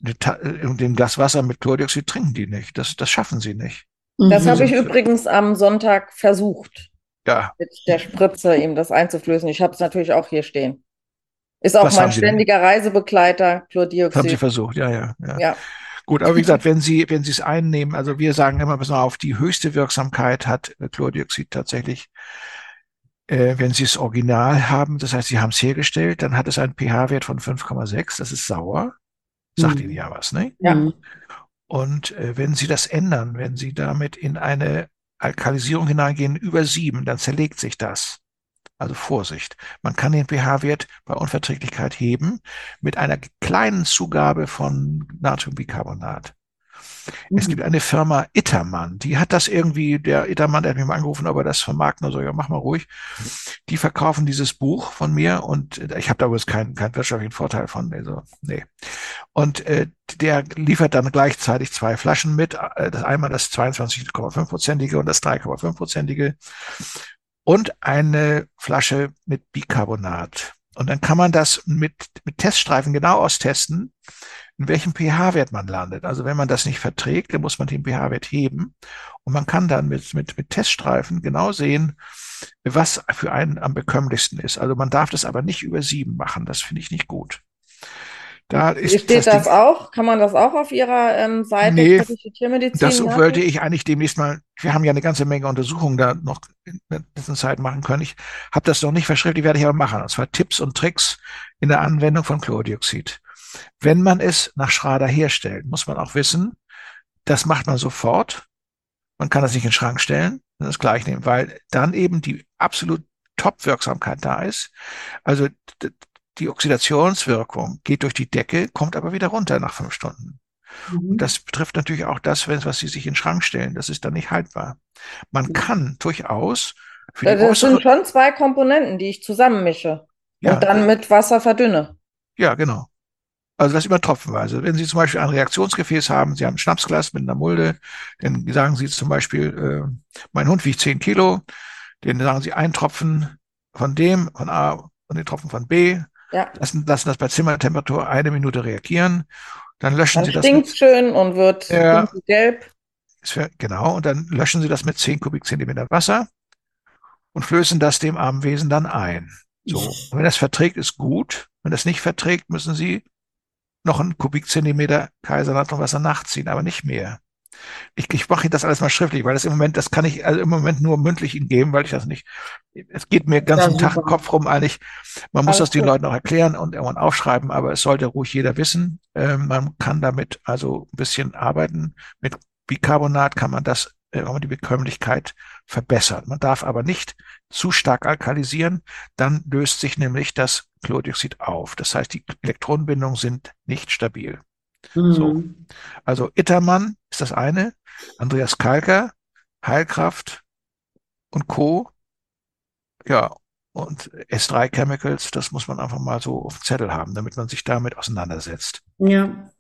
den Glas Wasser mit Chlordioxid trinken die nicht. Das, das schaffen sie nicht. Das mhm. habe ich übrigens am Sonntag versucht. Ja. Mit der Spritze ihm das einzuflößen. Ich habe es natürlich auch hier stehen. Ist auch Was mein ständiger Reisebegleiter, Chlordioxid. haben Sie versucht, ja, ja, ja. ja. Gut, aber wie gesagt, wenn Sie, wenn Sie es einnehmen, also wir sagen immer, pass mal auf, die höchste Wirksamkeit hat Chlordioxid tatsächlich, äh, wenn Sie es original haben, das heißt, Sie haben es hergestellt, dann hat es einen pH-Wert von 5,6, das ist sauer. Sagt mhm. Ihnen ja was, ne? Ja. Mhm. Und äh, wenn Sie das ändern, wenn Sie damit in eine Alkalisierung hineingehen über sieben, dann zerlegt sich das. Also Vorsicht. Man kann den pH-Wert bei Unverträglichkeit heben mit einer kleinen Zugabe von Natriumbicarbonat. Es gibt eine Firma Ittermann, die hat das irgendwie, der Ittermann, der hat mich mal angerufen, ob er das vermarkten oder so, ja, mach mal ruhig. Die verkaufen dieses Buch von mir und ich habe da übrigens keinen keinen wirtschaftlichen Vorteil von, also, nee. Und äh, der liefert dann gleichzeitig zwei Flaschen mit, äh, das einmal das 22,5-prozentige und das 3,5-prozentige und eine Flasche mit Bicarbonat. Und dann kann man das mit, mit Teststreifen genau austesten in welchem pH-Wert man landet. Also wenn man das nicht verträgt, dann muss man den pH-Wert heben. Und man kann dann mit, mit, mit Teststreifen genau sehen, was für einen am bekömmlichsten ist. Also man darf das aber nicht über sieben machen. Das finde ich nicht gut. Da ist Steht das, das auch? Kann man das auch auf Ihrer ähm, Seite nee, Tiermedizin? Das machen? wollte ich eigentlich demnächst mal. Wir haben ja eine ganze Menge Untersuchungen da noch in der letzten Zeit machen können. Ich habe das noch nicht verschrieben, die werde ich aber machen. Und zwar Tipps und Tricks in der Anwendung von Chlordioxid. Wenn man es nach Schrader herstellt, muss man auch wissen, das macht man sofort. Man kann das nicht in den Schrank stellen und das gleich nehmen, weil dann eben die absolut Top-Wirksamkeit da ist. Also die Oxidationswirkung geht durch die Decke, kommt aber wieder runter nach fünf Stunden. Mhm. Und das betrifft natürlich auch das, was Sie sich in den Schrank stellen. Das ist dann nicht haltbar. Man mhm. kann durchaus für die Das sind schon zwei Komponenten, die ich zusammenmische ja. und dann mit Wasser verdünne. Ja, genau. Also das immer tropfenweise. Wenn Sie zum Beispiel ein Reaktionsgefäß haben, Sie haben ein Schnapsglas mit einer Mulde, dann sagen Sie zum Beispiel, äh, mein Hund wiegt 10 Kilo, den sagen Sie ein Tropfen von dem, von A und den Tropfen von B. Ja. Lassen, lassen das bei Zimmertemperatur eine Minute reagieren. Dann löschen dann Sie das. Stinkt schön und wird ja, gelb. Für, genau, und dann löschen Sie das mit 10 Kubikzentimeter Wasser und flößen das dem armen Wesen dann ein. So. Und wenn das verträgt, ist gut. Wenn das nicht verträgt, müssen Sie noch einen Kubikzentimeter Kaisernatriumwasser nachziehen, aber nicht mehr. Ich, ich mache das alles mal schriftlich, weil das im Moment, das kann ich also im Moment nur mündlich Ihnen geben, weil ich das nicht, es geht mir den ganzen ja, Tag Kopf rum eigentlich. Man muss alles das den gut. Leuten auch erklären und irgendwann aufschreiben, aber es sollte ruhig jeder wissen. Ähm, man kann damit also ein bisschen arbeiten. Mit Bicarbonat kann man das, äh, die Bekömmlichkeit verbessern. Man darf aber nicht zu stark alkalisieren, dann löst sich nämlich das Chlordioxid auf. Das heißt, die Elektronenbindungen sind nicht stabil. Mhm. So. Also Ittermann ist das eine, Andreas Kalker, Heilkraft und Co. Ja, und S3 Chemicals, das muss man einfach mal so auf dem Zettel haben, damit man sich damit auseinandersetzt. Ja.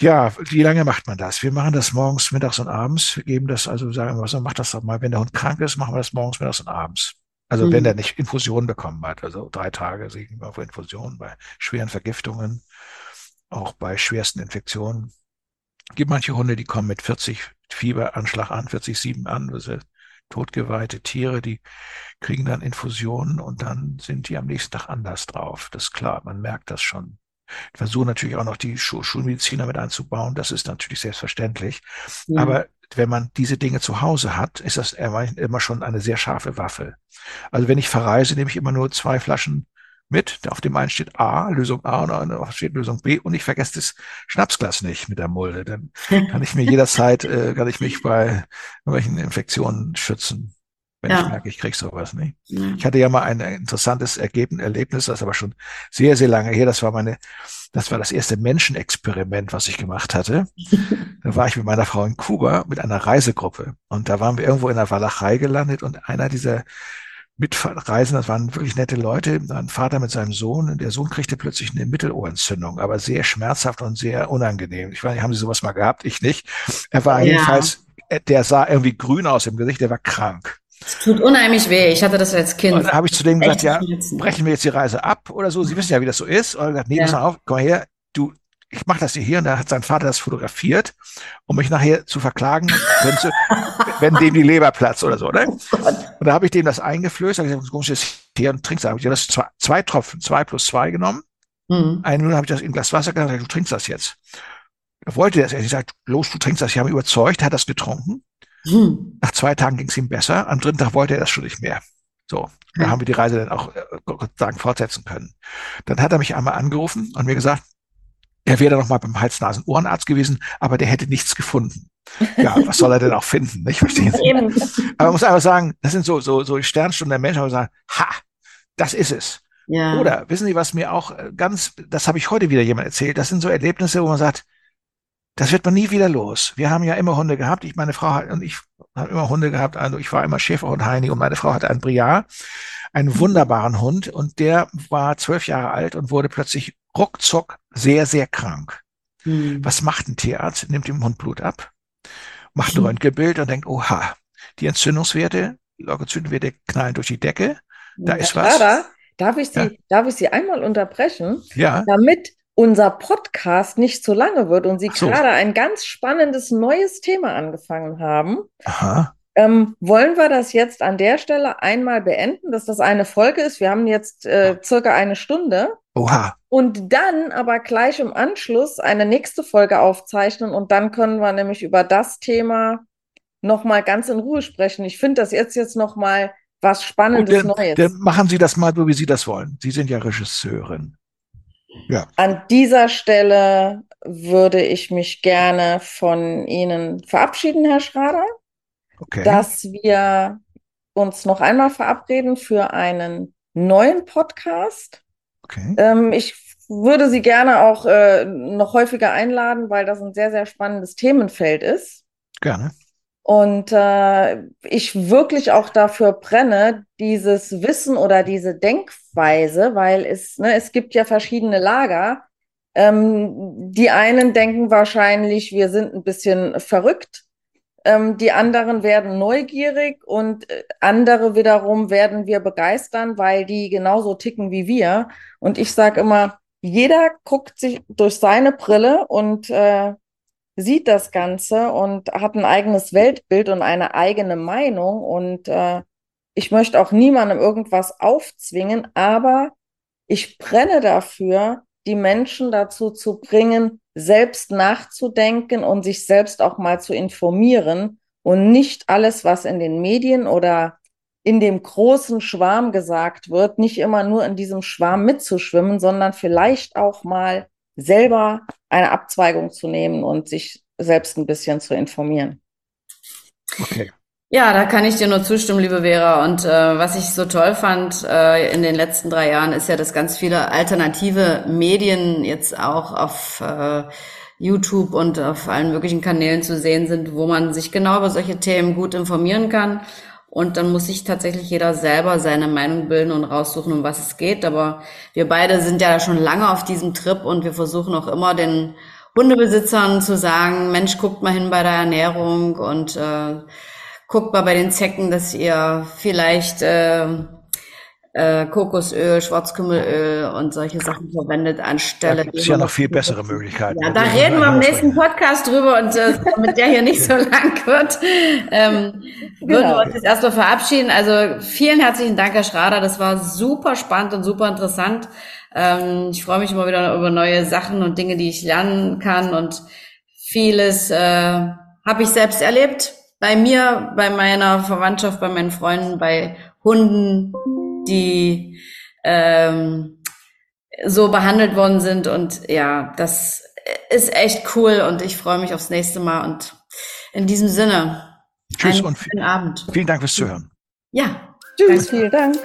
Ja, wie lange macht man das? Wir machen das morgens, mittags und abends. Wir geben das, also sagen wir so, macht das doch mal, wenn der Hund krank ist, machen wir das morgens, mittags und abends. Also mhm. wenn der nicht Infusionen bekommen hat, also drei Tage liegen wir auf Infusionen bei schweren Vergiftungen auch bei schwersten Infektionen. Es gibt manche Hunde, die kommen mit 40 Fieberanschlag an, 40,7 an, also totgeweihte Tiere, die kriegen dann Infusionen und dann sind die am nächsten Tag anders drauf. Das ist klar, man merkt das schon. Ich versuche natürlich auch noch die Schu Schulmediziner mit einzubauen, das ist natürlich selbstverständlich. Ja. Aber wenn man diese Dinge zu Hause hat, ist das immer schon eine sehr scharfe Waffe. Also wenn ich verreise, nehme ich immer nur zwei Flaschen mit. Auf dem einen steht A, Lösung A und auf steht Lösung B und ich vergesse das Schnapsglas nicht mit der Mulde. Dann kann ich mir jederzeit, äh, kann ich mich bei irgendwelchen Infektionen schützen, wenn ja. ich merke, ich krieg sowas nicht. Ja. Ich hatte ja mal ein interessantes Ergebnis, Erlebnis, das ist aber schon sehr, sehr lange her. Das war meine, das war das erste Menschenexperiment, was ich gemacht hatte. da war ich mit meiner Frau in Kuba mit einer Reisegruppe und da waren wir irgendwo in der Walachei gelandet und einer dieser Mitreisen, das waren wirklich nette Leute, ein Vater mit seinem Sohn, und der Sohn kriegte plötzlich eine Mittelohrentzündung, aber sehr schmerzhaft und sehr unangenehm. Ich weiß nicht, haben Sie sowas mal gehabt? Ich nicht. Er war ja. jedenfalls, äh, der sah irgendwie grün aus im Gesicht, der war krank. Es tut unheimlich weh. Ich hatte das als Kind. Und da habe ich zu dem gesagt, ja, brechen wir jetzt die Reise ab oder so. Sie wissen ja, wie das so ist. Und er gesagt, nee, ja. pass mal auf, komm mal her, du, ich mache das hier und da hat sein Vater das fotografiert, um mich nachher zu verklagen, könnte, wenn dem die Leber platzt oder so. Ne? Und da habe ich dem das eingeflößt, habe gesagt, kommst jetzt hier und trinkst. Da habe ich das zwei, zwei Tropfen, zwei plus zwei genommen. Mhm. Eine Minute habe ich das in ein Glas Wasser genommen, du trinkst das jetzt. Er wollte das. Er sagt, los, du trinkst das. Ich habe ihn überzeugt, hat das getrunken. Mhm. Nach zwei Tagen ging es ihm besser. Am dritten Tag wollte er das schon nicht mehr. So, da haben wir die Reise dann auch äh, Gott sagen fortsetzen können. Dann hat er mich einmal angerufen und mir gesagt, er wäre noch mal beim Hals-Nasen-Ohrenarzt gewesen, aber der hätte nichts gefunden. Ja, was soll er denn auch finden? Ich verstehe es nicht. Aber man muss einfach sagen, das sind so, so, so Sternstunden der Menschen, die sagen, ha, das ist es. Ja. Oder wissen Sie, was mir auch äh, ganz, das habe ich heute wieder jemand erzählt, das sind so Erlebnisse, wo man sagt, das wird man nie wieder los. Wir haben ja immer Hunde gehabt. Ich, meine Frau hat, und ich habe immer Hunde gehabt. Also ich war immer Schäferhund Heini und meine Frau hatte einen Briar, einen wunderbaren Hund und der war zwölf Jahre alt und wurde plötzlich ruckzuck sehr, sehr krank. Mhm. Was macht ein Tierarzt? Nimmt dem Hund Blut ab, macht ein hm. Röntgenbild und denkt, oha, die Entzündungswerte, Leukozytenwerte knallen durch die Decke. Da ja, ist was. Clara, darf ich Sie, ja. darf ich Sie einmal unterbrechen? Ja. Damit unser Podcast nicht zu lange wird und Sie so. gerade ein ganz spannendes neues Thema angefangen haben. Aha. Ähm, wollen wir das jetzt an der Stelle einmal beenden, dass das eine Folge ist? Wir haben jetzt äh, circa eine Stunde. Oha. Und dann aber gleich im Anschluss eine nächste Folge aufzeichnen und dann können wir nämlich über das Thema nochmal ganz in Ruhe sprechen. Ich finde das jetzt jetzt nochmal was Spannendes dann, Neues. Dann machen Sie das mal so, wie Sie das wollen. Sie sind ja Regisseurin. Ja. An dieser Stelle würde ich mich gerne von Ihnen verabschieden, Herr Schrader okay. dass wir uns noch einmal verabreden für einen neuen Podcast. Okay. Ähm, ich würde Sie gerne auch äh, noch häufiger einladen, weil das ein sehr, sehr spannendes Themenfeld ist. Gerne. Und äh, ich wirklich auch dafür brenne, dieses Wissen oder diese Denkweise, weil es, ne, es gibt ja verschiedene Lager. Ähm, die einen denken wahrscheinlich, wir sind ein bisschen verrückt ähm, die anderen werden neugierig und äh, andere wiederum werden wir begeistern, weil die genauso ticken wie wir. Und ich sage immer, jeder guckt sich durch seine Brille und äh, sieht das Ganze und hat ein eigenes Weltbild und eine eigene Meinung. Und äh, ich möchte auch niemandem irgendwas aufzwingen, aber ich brenne dafür, die Menschen dazu zu bringen, selbst nachzudenken und sich selbst auch mal zu informieren und nicht alles, was in den Medien oder in dem großen Schwarm gesagt wird, nicht immer nur in diesem Schwarm mitzuschwimmen, sondern vielleicht auch mal selber eine Abzweigung zu nehmen und sich selbst ein bisschen zu informieren. Okay. Ja, da kann ich dir nur zustimmen, liebe Vera. Und äh, was ich so toll fand äh, in den letzten drei Jahren ist ja, dass ganz viele alternative Medien jetzt auch auf äh, YouTube und auf allen möglichen Kanälen zu sehen sind, wo man sich genau über solche Themen gut informieren kann. Und dann muss sich tatsächlich jeder selber seine Meinung bilden und raussuchen, um was es geht. Aber wir beide sind ja schon lange auf diesem Trip und wir versuchen auch immer den Hundebesitzern zu sagen, Mensch, guckt mal hin bei der Ernährung und äh, guckt mal bei den Zecken, dass ihr vielleicht äh, äh, Kokosöl, Schwarzkümmelöl und solche Sachen verwendet anstelle. Da gibt es ja noch viel bessere Möglichkeiten. Ja, da reden wir im nächsten Podcast drüber und äh, damit der hier nicht so lang wird, ähm, genau. würden wir uns jetzt erstmal verabschieden. Also vielen herzlichen Dank, Herr Schrader. Das war super spannend und super interessant. Ähm, ich freue mich immer wieder über neue Sachen und Dinge, die ich lernen kann und vieles äh, habe ich selbst erlebt bei mir, bei meiner Verwandtschaft, bei meinen Freunden, bei Hunden, die ähm, so behandelt worden sind. Und ja, das ist echt cool und ich freue mich aufs nächste Mal. Und in diesem Sinne, Tschüss und vielen Abend. Vielen Dank fürs Zuhören. Ja. Tschüss, vielen Dank.